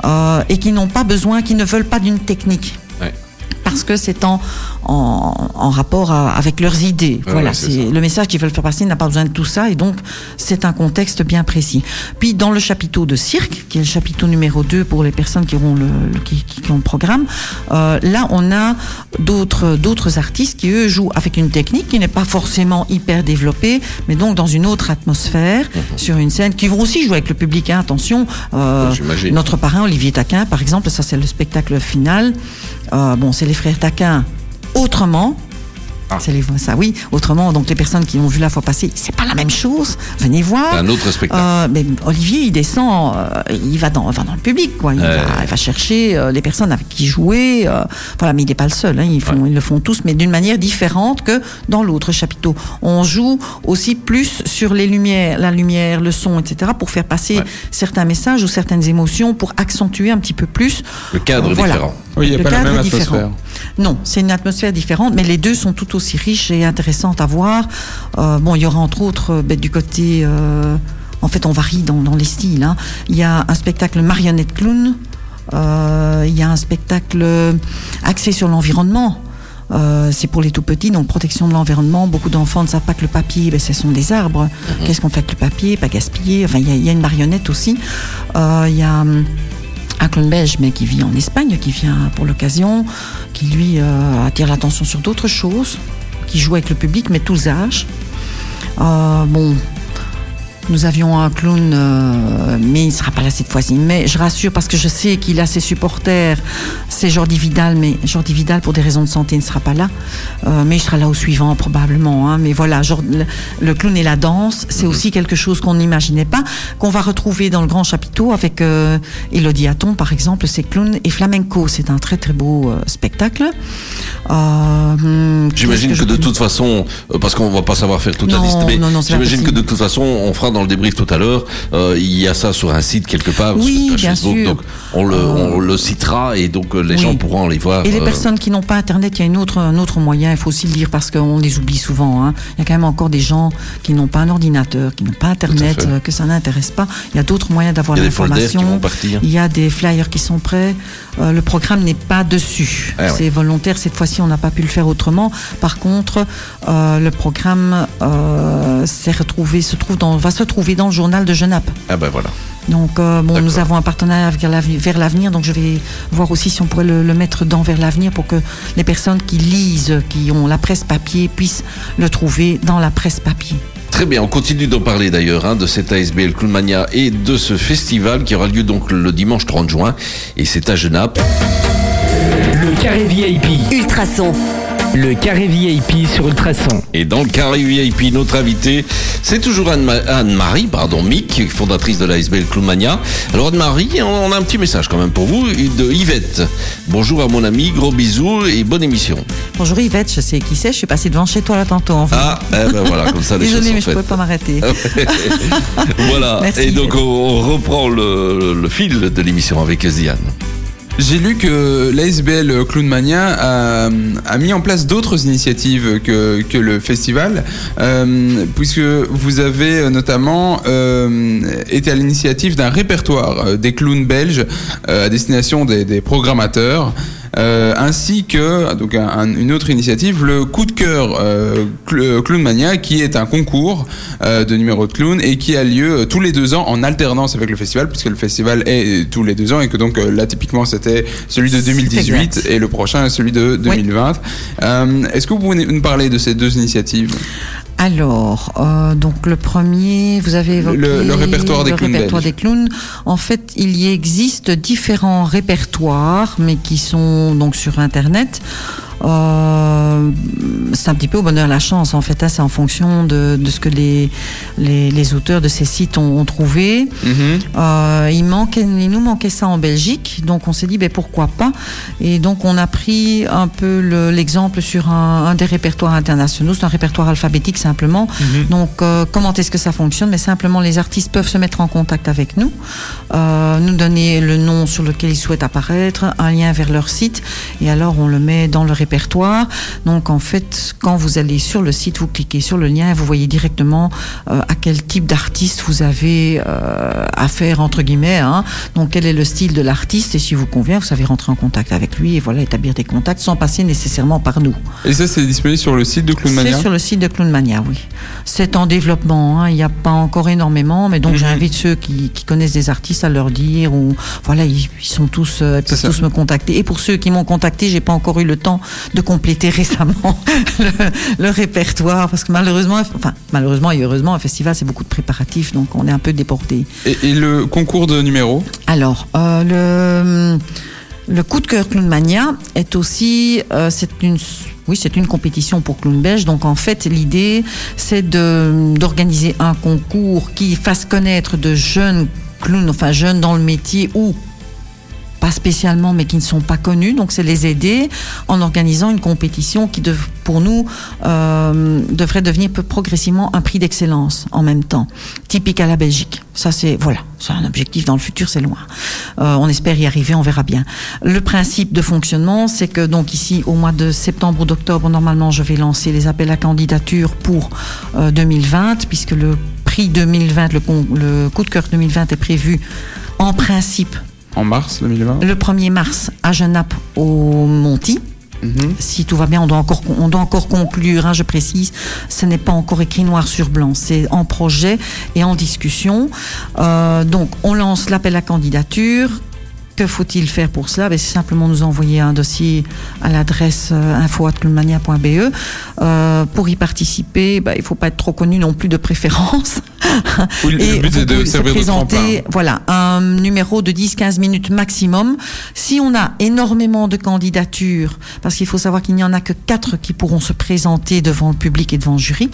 euh, et qui n'ont pas besoin, qui ne veulent pas d'une technique. Parce que c'est en, en, en rapport à- avec leurs idées. Voilà, ouais, c'est le message qu'ils veulent faire passer n'a pas besoin de tout ça, et donc c'est un contexte bien précis. Puis dans le chapiteau de cirque, qui est le chapiteau numéro 2 pour les personnes qui auront le, le- qui, qui ont le programme, euh, là on a d'autres d'autres artistes qui eux jouent avec une technique qui n'est pas forcément hyper développée, mais donc dans une autre atmosphère, sur une scène, qui vont aussi jouer avec le public. hein, attention, euh, notre parrain Olivier Taquin, par exemple, ça c'est le spectacle final. Euh, bon, c'est les frères Taquin autrement. Ah. C'est les, ça, oui, autrement. Donc les personnes qui l'ont vu la fois passée, c'est pas la même chose. Venez voir. C'est un autre spectacle. Euh, mais Olivier, il descend, euh, il va dans, va dans le public, quoi. Il, va, il va chercher euh, les personnes avec qui jouer. euh, voilà, mais il n'est pas le seul. Hein, ils, font, ils le font tous, mais d'une manière différente que dans l'autre chapiteau. On joue aussi plus sur les lumières, la lumière, le son, etc., pour faire passer Ouais. certains messages ou certaines émotions, pour accentuer un petit peu plus. Le cadre Euh, est voilà. différent. Oui, il n'y a Le pas la même est différent. atmosphère. Non, c'est une atmosphère différente, mais les deux sont tout aussi riches et intéressantes à voir. Euh, bon, il y aura entre autres euh, ben, du côté. euh, en fait, on varie dans, dans les styles. hein. Il y a un spectacle marionnette clown. euh, il y a un spectacle axé sur l'environnement. Euh, c'est pour les tout petits, donc protection de l'environnement. Beaucoup d'enfants ne savent pas que le papier, ben, ce sont des arbres. Qu'est-ce qu'on fait avec le papier? Pas gaspiller. Enfin, il y, a- il y a une marionnette aussi. Euh, il y a hum, un clown belge, mais qui vit en Espagne, qui vient pour l'occasion, qui lui euh, attire l'attention sur d'autres choses, qui joue avec le public, mais tous âges. Euh, nous avions un clown, euh, mais il ne sera pas là cette fois-ci. Mais je rassure parce que je sais qu'il a ses supporters. C'est Jordi Vidal, mais Jordi Vidal, pour des raisons de santé, ne sera pas là. Euh, mais il sera là au suivant, probablement. hein. Mais voilà, le, clown et la danse, c'est aussi quelque chose qu'on n'imaginait pas, qu'on va retrouver dans le grand chapiteau avec euh, Elodie Hatton, par exemple. C'est clown et flamenco. C'est un très, très beau euh, spectacle. Hum, J'imagine que, de toute façon, parce qu'on va pas savoir faire toute la liste, mais j'imagine que de toute façon, on fera dans le débrief tout à l'heure. euh, il y a ça sur un site quelque part, Oui, bien Facebook, sûr. donc on le, Euh, on le citera et donc euh, les oui. gens pourront aller voir. Et les personnes qui n'ont pas Internet, il y a une autre, un autre moyen, il faut aussi le dire parce qu'on les oublie souvent. hein. Il y a quand même encore des gens qui n'ont pas un ordinateur, qui n'ont pas Internet, que ça n'intéresse pas. Il y a d'autres moyens d'avoir l'information. Il y a des flyers qui sont prêts. Euh, le programme n'est pas dessus. Ah ouais. C'est volontaire. Cette fois-ci, on n'a pas pu le faire autrement. Par contre, euh, le programme euh, s'est retrouvé, se trouve dans, va se trouver dans le journal de Genappe. Ah ben voilà. Donc, euh, bon, nous avons un partenariat vers l'avenir- vers l'avenir, donc je vais voir aussi si on pourrait le, le mettre dans vers l'avenir pour que les personnes qui lisent, qui ont la presse papier, puissent le trouver dans la presse papier. Très bien, on continue d'en parler d'ailleurs hein, de cette ASBL Clownmania et de ce festival qui aura lieu donc le dimanche 30 juin et c'est à Genappe. Le carré VIP. Ultrason. Le carré VIP sur Ultrason. Et dans le carré VIP, notre invité, c'est toujours Anne- Anne-Marie, pardon, Mick, fondatrice de l'ASBL Clownmania. Alors Anne-Marie, on a un petit message quand même pour vous de Yvette. Bonjour à mon ami, gros bisous et bonne émission. Bonjour Yvette, je sais qui c'est, je suis passée devant chez toi là tantôt. En fait. Ah, eh ben voilà, comme ça <laughs> les choses Désolée, sont mais je faites. pouvais pas m'arrêter. <laughs> voilà, <laughs> Merci, et donc on reprend le, le fil de l'émission avec Ziane. J'ai lu que l'ASBL Clown Mania a, a mis en place d'autres initiatives que, que le festival, euh, puisque vous avez notamment euh, été à l'initiative d'un répertoire euh, des clowns belges euh, à destination des, des programmateurs. Euh, ainsi que donc un- un- une autre initiative, le coup de cœur euh, Cl- Clown Mania, qui est un concours euh, de numéros de clown et qui a lieu euh, tous les deux ans en alternance avec le festival, puisque le festival est euh, tous les deux ans et que donc euh, là typiquement c'était celui de C'est 2018 exact. et le prochain celui de 2020. Euh, Est-ce que vous pouvez nous parler de ces deux initiatives? Alors, euh, donc le premier, vous avez évoqué Le- le répertoire des le clowns répertoire des clowns. En fait, il y existe différents répertoires, mais qui sont donc sur Internet. Euh, c'est un petit peu au bonheur la chance en fait, hein, c'est en fonction de, de ce que les, les, les auteurs de ces sites ont, ont trouvé. Euh, il, manquait, il nous manquait ça en Belgique, donc on s'est dit ben, pourquoi pas. Et donc on a pris un peu le- l'exemple sur un, un des répertoires internationaux, c'est un répertoire alphabétique simplement. Donc euh, comment est-ce que ça fonctionne? Mais simplement les artistes peuvent se mettre en contact avec nous, nous donner le nom sur lequel ils souhaitent apparaître, un lien vers leur site, et alors on le met dans le répertoire. Donc en fait, quand vous allez sur le site, vous cliquez sur le lien et vous voyez directement euh, à quel type d'artiste vous avez euh, affaire entre guillemets. hein. Donc quel est le style de l'artiste et si vous convient, vous savez rentrer en contact avec lui et voilà établir des contacts sans passer nécessairement par nous. Et ça c'est disponible sur le site de Clown Mania C'est sur le site de Clownmania, oui. C'est en développement, hein. il n'y a pas encore énormément, mais donc Mhm. j'invite ceux qui, qui connaissent des artistes à leur dire, ou voilà, ils, ils sont tous, euh, ils peuvent tous me contacter. Et pour ceux qui m'ont contacté, j'ai pas encore eu le temps de compléter récemment <laughs> le, le répertoire, parce que malheureusement, enfin malheureusement et heureusement, un festival c'est beaucoup de préparatifs, donc on est un peu déporté. et, et le concours de numéros Alors, euh, le, le coup de cœur Clown Mania est aussi, euh, c'est une, oui, c'est une compétition pour Clown Belge. Donc en fait, l'idée, c'est d'organiser un concours qui fasse connaître de jeunes clowns, enfin jeunes dans le métier ou spécialement, mais qui ne sont pas connus. Donc, c'est les aider en organisant une compétition qui, pour nous, euh, devrait devenir progressivement un prix d'excellence en même temps, typique à la Belgique. Ça, c'est voilà, c'est un objectif dans le futur, c'est loin. Euh, on espère y arriver, on verra bien. Le principe de fonctionnement, c'est que donc ici, au mois de septembre ou d'octobre, normalement, je vais lancer les appels à candidature pour euh, 2020, puisque le prix 2020, le, le coup de cœur 2020 est prévu en principe en mars 2020 le 1er mars à Genappe au Monty. Mhm. Si tout va bien, on doit encore, on doit encore conclure, hein, je précise, ce n'est pas encore écrit noir sur blanc, c'est en projet et en discussion. Euh, donc, on lance l'appel à candidature. Que faut-il faire pour cela? Ben, C'est simplement nous envoyer un dossier à l'adresse euh, info.clumania.be. Euh, pour y participer, ben, il ne faut pas être trop connu non plus de préférence. <laughs> Oui, le Et but, c'est vous de se de présenter, voilà, un numéro de 10-15 minutes maximum. Si on a énormément de candidatures, parce qu'il faut savoir qu'il n'y en a que 4 qui pourront se présenter devant le public et devant le jury,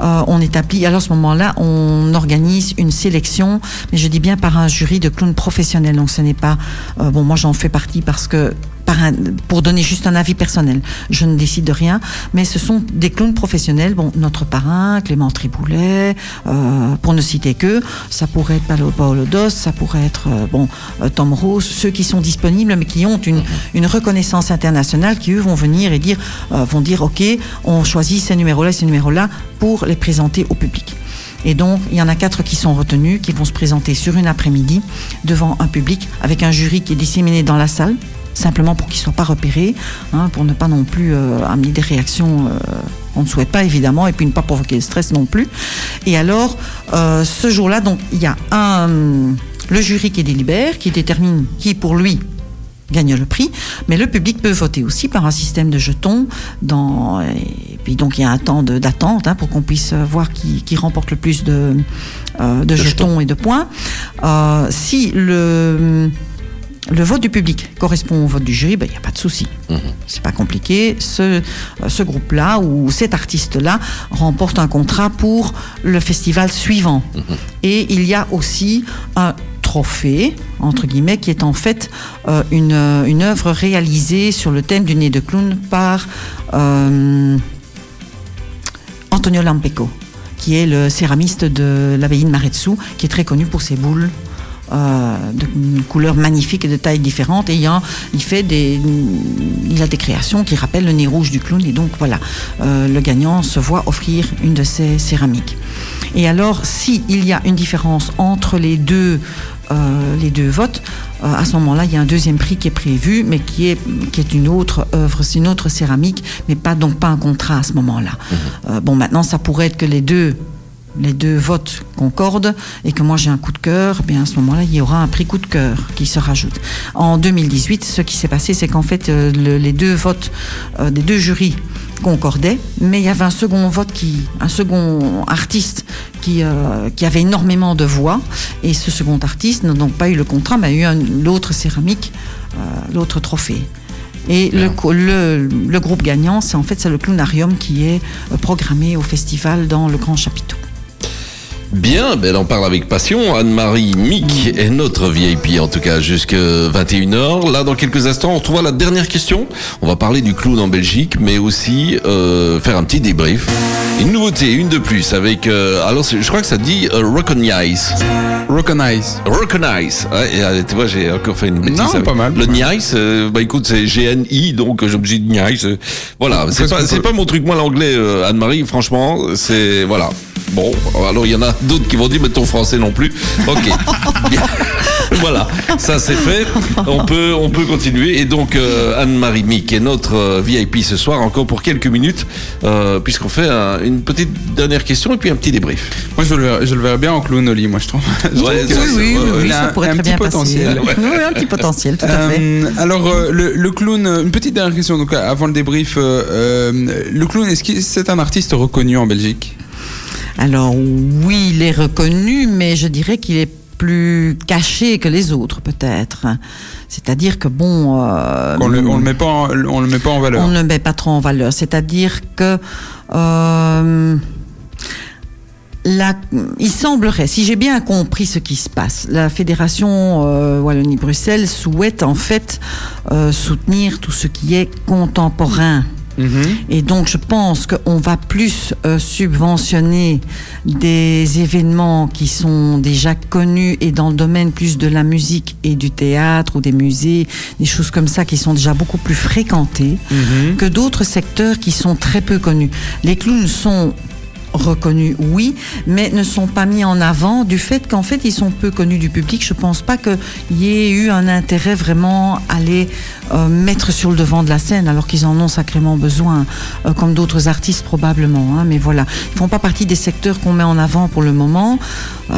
euh, on établit, alors à ce moment-là, on organise une sélection, mais je dis bien par un jury de clowns professionnels. Donc ce n'est pas, euh, bon, moi j'en fais partie parce que par un- pour donner juste un avis personnel. Je ne décide de rien, mais ce sont des clowns professionnels. Bon, notre parrain, Clément Triboulet, euh, pour ne citer que, ça pourrait être Paolo Paolo Dos, ça pourrait être euh, bon Tom Rose, ceux qui sont disponibles, mais qui ont une, une reconnaissance internationale, qui eux vont venir et dire, vont dire, ok, on choisit ces numéros-là, ces numéros-là pour les présenter au public. Et donc, il y en a quatre qui sont retenus, qui vont se présenter sur une après-midi devant un public avec un jury qui est disséminé dans la salle, simplement pour qu'ils ne soient pas repérés, hein, pour ne pas non plus euh, amener des réactions euh, qu'on ne souhaite pas évidemment, et puis ne pas provoquer le stress non plus. Et alors, euh, ce jour-là, donc, il y a un, le jury qui délibère, qui détermine qui pour lui gagne le prix, mais le public peut voter aussi par un système de jetons. Dans, et puis donc il y a un temps d'attente hein, pour qu'on puisse voir qui, qui remporte le plus de, euh, de jetons et de points. Euh, si le le vote du public correspond au vote du jury, ben, il n'y a pas de souci. C'est pas compliqué. Ce, ce groupe-là ou cet artiste-là remporte un contrat pour le festival suivant. Et il y a aussi un entre guillemets, qui est en fait euh, une, euh, une œuvre réalisée sur le thème du nez de clown par euh, Antonio Lampeco, qui est le céramiste de l'abbaye de Maretsu, qui est très connu pour ses boules euh, de couleurs magnifiques et de tailles différentes. Et il, fait des, il a des créations qui rappellent le nez rouge du clown. Et donc voilà, euh, le gagnant se voit offrir une de ces céramiques. Et alors, si il y a une différence entre les deux, euh, les deux votes, euh, à ce moment-là, il y a un deuxième prix qui est prévu, mais qui est, qui est une autre œuvre, c'est une autre céramique, mais pas donc pas un contrat à ce moment-là. Euh, bon, maintenant, ça pourrait être que les deux les deux votes concordent et que moi j'ai un coup de cœur, eh bien à ce moment-là, il y aura un prix coup de cœur qui se rajoute. En 2018, ce qui s'est passé, c'est qu'en fait, euh, le- les deux votes euh, des deux jurys concordaient, mais il y avait un second vote qui, un second artiste qui, euh, qui avait énormément de voix, et ce second artiste n'a donc pas eu le contrat, mais a eu un- l'autre céramique, l'autre trophée. Et le, co- le, le groupe gagnant, c'est en fait c'est le clownarium qui est programmé au festival dans le Grand Chapiteau. Bien, ben elle en parle avec passion. Anne-Marie Mick est notre VIP, en tout cas, jusqu'à 21h. Là, dans quelques instants, on retrouvera la dernière question. On va parler du clown en Belgique, mais aussi euh, faire un petit débrief. Une nouveauté, une de plus, avec... euh, alors, je crois que ça dit euh, Recognize. Recognize. Recognize. Ouais, euh, tu vois, j'ai encore fait une bêtise. Non, avec- pas mal, Le nice, euh, bah écoute, c'est GNI, donc j'ai obligé de nice. euh, Voilà, c'est pas, pas mon truc, moi, l'anglais, euh, Anne-Marie, franchement, c'est. Voilà. Bon, alors il y en a d'autres qui vont dire, mais ton français non plus. Ok. <laughs> Bien. <laughs> voilà, ça c'est fait. On peut, on peut continuer. Et donc, euh, Anne-Marie Mick est notre euh, VIP ce soir, encore pour quelques minutes, euh, puisqu'on fait un- une petite dernière question et puis un petit débrief. Moi, je le, verrais- je le verrais bien en clown Oli, moi, je trouve. <laughs> Je Ouais, trouve que ça, Oui, oui, oui, ouais. oui, Il a ça pourrait un très petit bien potentiel. passer. Oui, oui, un petit potentiel, tout à fait. Euh, alors, euh, le, le clown, euh, une petite dernière question, donc euh, avant le débrief. euh, euh, le clown, est-ce que c'est un artiste reconnu en Belgique? Alors oui, il est reconnu, mais je dirais qu'il est plus caché que les autres, peut-être. C'est-à-dire que bon, euh, On le, on le met pas, en, on le met pas en valeur. on ne le met pas trop en valeur. C'est-à-dire que euh, la- il semblerait, si j'ai bien compris ce qui se passe, la fédération euh, Wallonie-Bruxelles souhaite en fait soutenir tout ce qui est contemporain. Mhm. Et donc, je pense qu'on va plus euh, subventionner des événements qui sont déjà connus et dans le domaine plus de la musique et du théâtre ou des musées, des choses comme ça qui sont déjà beaucoup plus fréquentées Mhm. que d'autres secteurs qui sont très peu connus. Les clowns sont reconnus, oui, mais ne sont pas mis en avant du fait qu'en fait ils sont peu connus du public. Je pense pas qu'il y ait eu un intérêt vraiment à les euh, mettre sur le devant de la scène alors qu'ils en ont sacrément besoin, euh, comme d'autres artistes probablement. hein. mais voilà, ils font pas partie des secteurs qu'on met en avant pour le moment. Euh,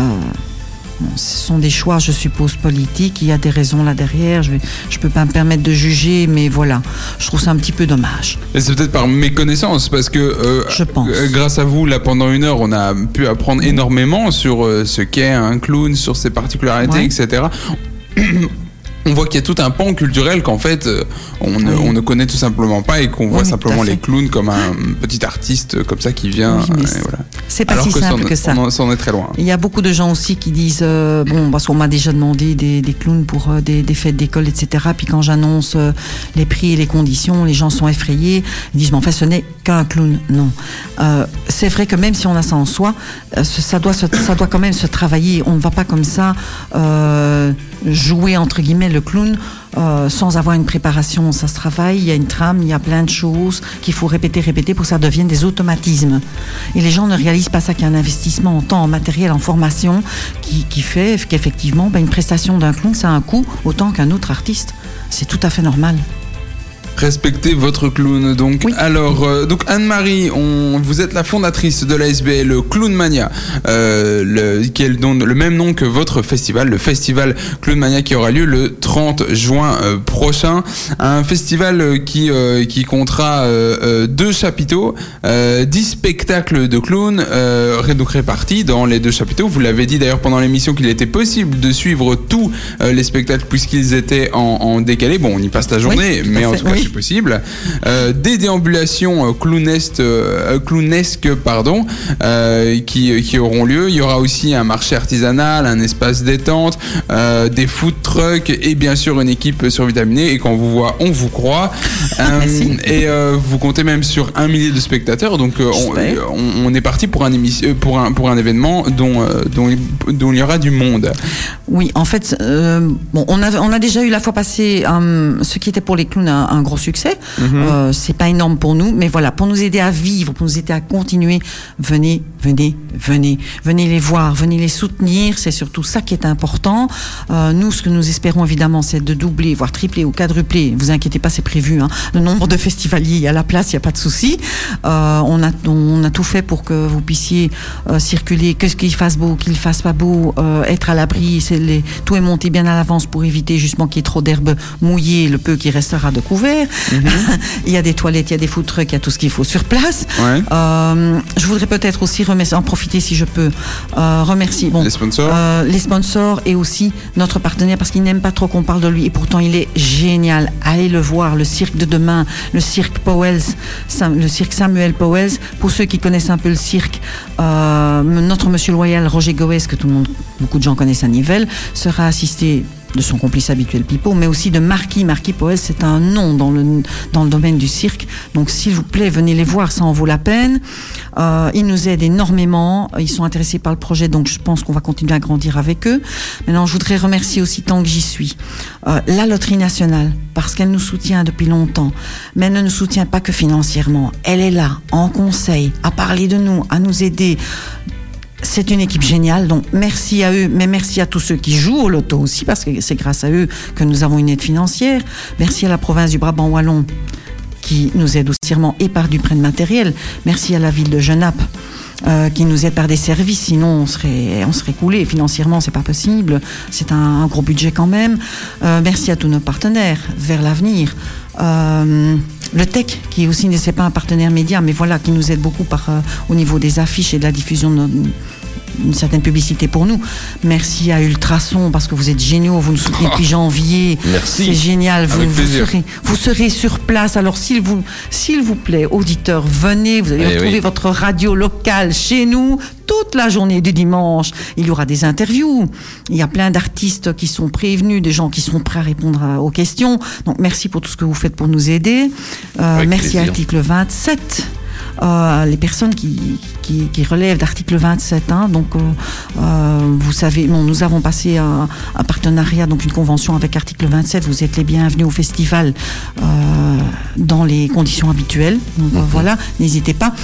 Bon, ce sont des choix, je suppose, politiques. Il y a des raisons là derrière. Je ne je peux pas me permettre de juger, mais voilà. Je trouve ça un petit peu dommage. Et c'est peut-être par méconnaissance, parce que euh, Je pense. euh, grâce à vous, là, pendant une heure, on a pu apprendre énormément sur euh, ce qu'est un clown, sur ses particularités, Ouais. etc. <clears throat> On voit qu'il y a tout un pan culturel qu'en fait euh, on, ne, Oui. on ne connaît tout simplement pas et qu'on voit Oui, simplement les clowns comme un petit artiste euh, comme ça qui vient. Oui, euh, c'est- voilà. C'est pas Alors si que simple que ça. on en- est très loin. Il y a beaucoup de gens aussi qui disent euh, bon parce qu'on m'a déjà demandé des, des clowns pour euh, des, des fêtes d'école etc. Puis quand j'annonce euh, les prix et les conditions, les gens sont effrayés. Ils disent mais en fait ce n'est qu'un clown. Non, c'est vrai que même si on a ça en soi, ça doit se- ça doit quand même se travailler. On ne va pas comme ça jouer entre guillemets le clown. euh, sans avoir une préparation, ça se travaille, il y a une trame, il y a plein de choses qu'il faut répéter, répéter pour que ça devienne des automatismes. Et les gens ne réalisent pas ça qu'il y a un investissement en temps, en matériel, en formation, qui, fait qu'effectivement, ben, une prestation d'un clown, ça a un coût autant qu'un autre artiste. C'est tout à fait normal. Respectez votre clown. Donc, Oui. alors, euh, donc Anne-Marie, on, vous êtes la fondatrice de l'ASBL Clown Mania, euh, le, qui est le, le même nom que votre festival, le festival Clown Mania qui aura lieu le 30 juin euh, prochain. Un festival euh, qui, euh, qui comptera deux chapiteaux, euh, 10 spectacles de clowns, euh, donc répartis dans les deux chapiteaux. Vous l'avez dit d'ailleurs pendant l'émission qu'il était possible de suivre tous les spectacles puisqu'ils étaient en, en décalé. Bon, on y passe la journée, mais en fait, tout cas, oui. C'est possible. Euh, des déambulations euh, clownesques, euh, clownesques pardon, euh, qui, qui auront lieu. Il y aura aussi un marché artisanal, un espace détente, euh, des food trucks et bien sûr une équipe survitaminée. Et quand on vous voit, on vous croit. <laughs> Merci. et vous comptez même sur un millier de spectateurs. Donc on, est parti pour un, émission, pour un, pour un événement dont, dont, il- dont il y aura du monde. Oui, en fait, bon, on, a, on a déjà eu la fois passée ce qui était pour les clowns un, un gros succès. Euh, c'est pas énorme pour nous, mais voilà, pour nous aider à vivre, pour nous aider à continuer, venez, venez, venez, venez les voir, venez les soutenir. C'est surtout ça qui est important. Euh, nous, ce que nous espérons évidemment, c'est de doubler, voire tripler ou quadrupler. Vous inquiétez pas, c'est prévu. Hein, le nombre de festivaliers à la place, il y a pas de souci. Euh, on a on a tout fait pour que vous puissiez circuler, que ce qu'il fasse beau, qu'il fasse pas beau, être à l'abri. Les tout est monté bien à l'avance pour éviter justement qu'il y ait trop d'herbe mouillée, le peu qui restera de couvert. <laughs> il y a des toilettes, il y a des food trucks, il y a tout ce qu'il faut sur place. Ouais. Euh, je voudrais peut-être aussi remercier, en profiter si je peux, euh, remercier bon, Les sponsors. euh, les sponsors et aussi notre partenaire parce qu'il n'aime pas trop qu'on parle de lui et pourtant il est génial. Allez le voir, le cirque de demain, le cirque Powells, le cirque Samuel Powells. Pour ceux qui connaissent un peu le cirque, euh, notre monsieur loyal Roger Goes, que tout le monde, beaucoup de gens connaissent à Nivelles, sera assisté de son complice habituel Pipo, mais aussi de Marquis. Marquis Powell, c'est un nom dans le, dans le domaine du cirque. Donc, s'il vous plaît, venez les voir, ça en vaut la peine. Euh, ils nous aident énormément. Ils sont intéressés par le projet, donc je pense qu'on va continuer à grandir avec eux. Maintenant, je voudrais remercier aussi, tant que j'y suis, euh, la Loterie Nationale, parce qu'elle nous soutient depuis longtemps. Mais elle ne nous soutient pas que financièrement. Elle est là, en conseil, à parler de nous, à nous aider. C'est une équipe géniale, donc merci à eux, mais merci à tous ceux qui jouent au loto aussi, parce que c'est grâce à eux que nous avons une aide financière. Merci à la province du Brabant Wallon qui nous aide aussi et par du prêt de matériel. Merci à la ville de Genappe. euh, qui nous aide par des services, sinon on serait, on serait coulé. Financièrement, c'est pas possible. C'est un, un gros budget quand même. Euh, merci à tous nos partenaires vers l'avenir. Euh, le Tech, qui aussi n'est pas un partenaire média, mais voilà, qui nous aide beaucoup euh, au niveau des affiches et de la diffusion de notre- une certaine publicité pour nous. Merci à Ultrason parce que vous êtes géniaux, vous nous soutenez depuis <laughs> janvier. Merci. C'est génial, vous, serez, vous serez sur place. Alors s'il vous, s'il vous plaît, auditeurs, venez, vous allez Eh retrouver oui. votre radio locale chez nous toute la journée du dimanche. Il y aura des interviews. Il y a plein d'artistes qui sont prévenus, des gens qui sont prêts à répondre à- aux questions. Donc merci pour tout ce que vous faites pour nous aider. Euh, merci à l'article 27. Euh, les personnes qui, qui, qui relèvent d'article 27. hein. donc, euh, euh, vous savez, bon, nous avons passé un, un partenariat, donc une convention avec article 27. Vous êtes les bienvenus au festival euh, dans les conditions habituelles. Donc, euh, voilà, n'hésitez pas.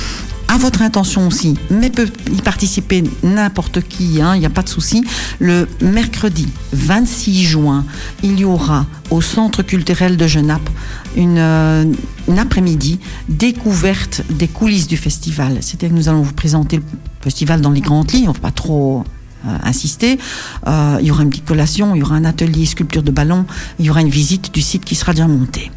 À votre intention aussi, mais peut y participer n'importe qui, hein, il n'y a pas de souci. Le mercredi 26 juin, il y aura au Centre culturel de Genappe une, euh, une après-midi découverte des coulisses du festival. C'est-à-dire que nous allons vous présenter le festival dans les grandes lignes, on ne va pas trop euh, insister. Euh, il y aura une petite collation, il y aura un atelier sculpture de ballon, il y aura une visite du site qui sera déjà monté.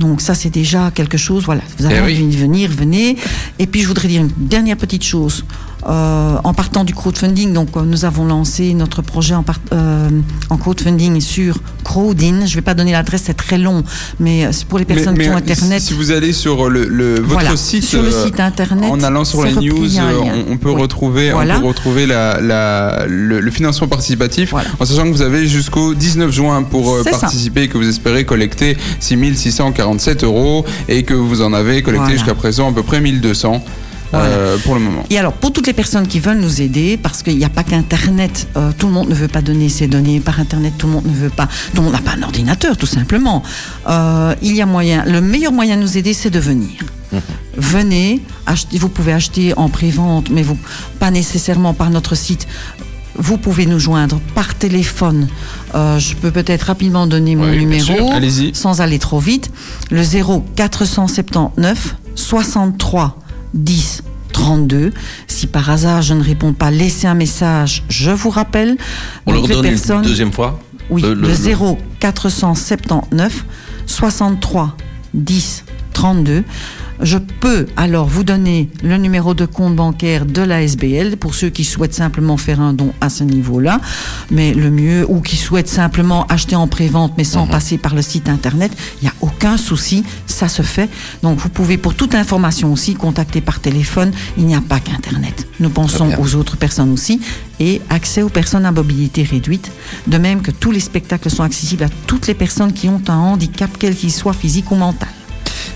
Donc ça c'est déjà quelque chose. Voilà, vous avez Eh envie oui. de venir, venez. Et puis je voudrais dire une dernière petite chose. Euh, en partant du crowdfunding, donc euh, nous avons lancé notre projet en, part- euh, en crowdfunding sur Crowdin. Je ne vais pas donner l'adresse, c'est très long, mais c'est pour les personnes Mais- qui ont Internet. Si vous allez sur le, le- votre Voilà, site, sur le site internet, en allant sur les news, on, on peut Oui. retrouver, Voilà. on peut retrouver la, la- le, le financement participatif, Voilà. en sachant que vous avez jusqu'au 19 juin pour ça. participer et que vous espérez collecter 6647 euros et que vous en avez collecté jusqu'à présent à peu près 1200 euh, pour le moment. Et alors, pour toutes les personnes qui veulent nous aider, parce qu'il n'y a pas qu'Internet, euh, tout le monde ne veut pas donner ses données par Internet, tout le monde ne veut pas, tout le monde n'a pas un ordinateur, tout simplement. Euh, il y a moyen, le meilleur moyen de nous aider, c'est de venir. Venez, achetez, vous pouvez acheter en pré-vente, mais vous, pas nécessairement par notre site. Vous pouvez nous joindre par téléphone. Euh, je peux peut-être rapidement donner mon Oui, numéro, Allez-y. sans aller trop vite. Le 0 479 63 10 32. Si par hasard je ne réponds pas, laissez un message. Je vous rappelle. On Donc, leur donne une personnes- deuxième fois oui, Le- le, le- 0 479 63 10 32. Je peux alors vous donner le numéro de compte bancaire de la SBL pour ceux qui souhaitent simplement faire un don à ce niveau-là. Mais le mieux, ou qui souhaitent simplement acheter en pré-vente mais Mhm. sans passer par le site internet, il n'y a aucun souci, ça se fait. Donc vous pouvez pour toute information aussi contacter par téléphone. Il n'y a pas qu'internet. Nous pensons aux autres personnes aussi et accès aux personnes à mobilité réduite. De même que tous les spectacles sont accessibles à toutes les personnes qui ont un handicap, quel qu'il soit physique ou mental.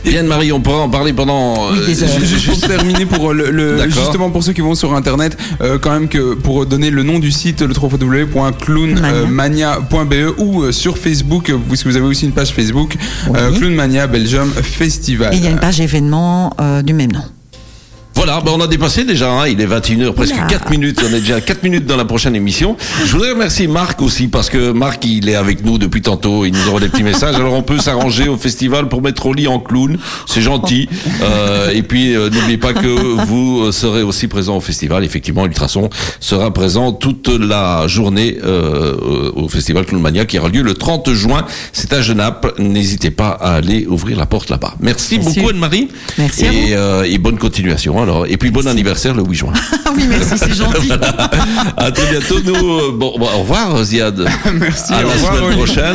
Bien Marie, on pourra en parler pendant. Oui, euh, Juste pour terminer, pour le, le- D'accord. justement pour ceux qui vont sur internet, euh, quand même que pour donner le nom du site, le www.clownmania.be ou euh, sur Facebook, euh, puisque vous avez aussi une page Facebook, euh, Oui. Clownmania Belgium Festival. Et il y a une page événement euh, du même nom. Voilà, ben on a dépassé déjà, hein, il est 21h, presque Oula. 4 minutes, on est déjà à 4 minutes dans la prochaine émission. Je voudrais remercier Marc aussi, parce que Marc, il est avec nous depuis tantôt, il nous envoie des petits <laughs> messages, alors on peut s'arranger au festival pour mettre au lit en clown, c'est gentil. Euh, et puis, euh, n'oubliez pas que vous euh, serez aussi présent au festival, effectivement, Ultrason sera présent toute la journée euh, au festival Clownmania qui aura lieu le 30 juin, c'est à Genappe, n'hésitez pas à aller ouvrir la porte là-bas. Merci, Merci. beaucoup Anne-Marie. Merci à Et, euh, et bonne continuation alors. Et puis bon anniversaire le 8 juin. <laughs> Ah oui, merci, c'est <laughs> gentil. à très bientôt. Nous, bon, bon, au revoir Ziad. <laughs> Merci, à au la revoir, semaine prochaine.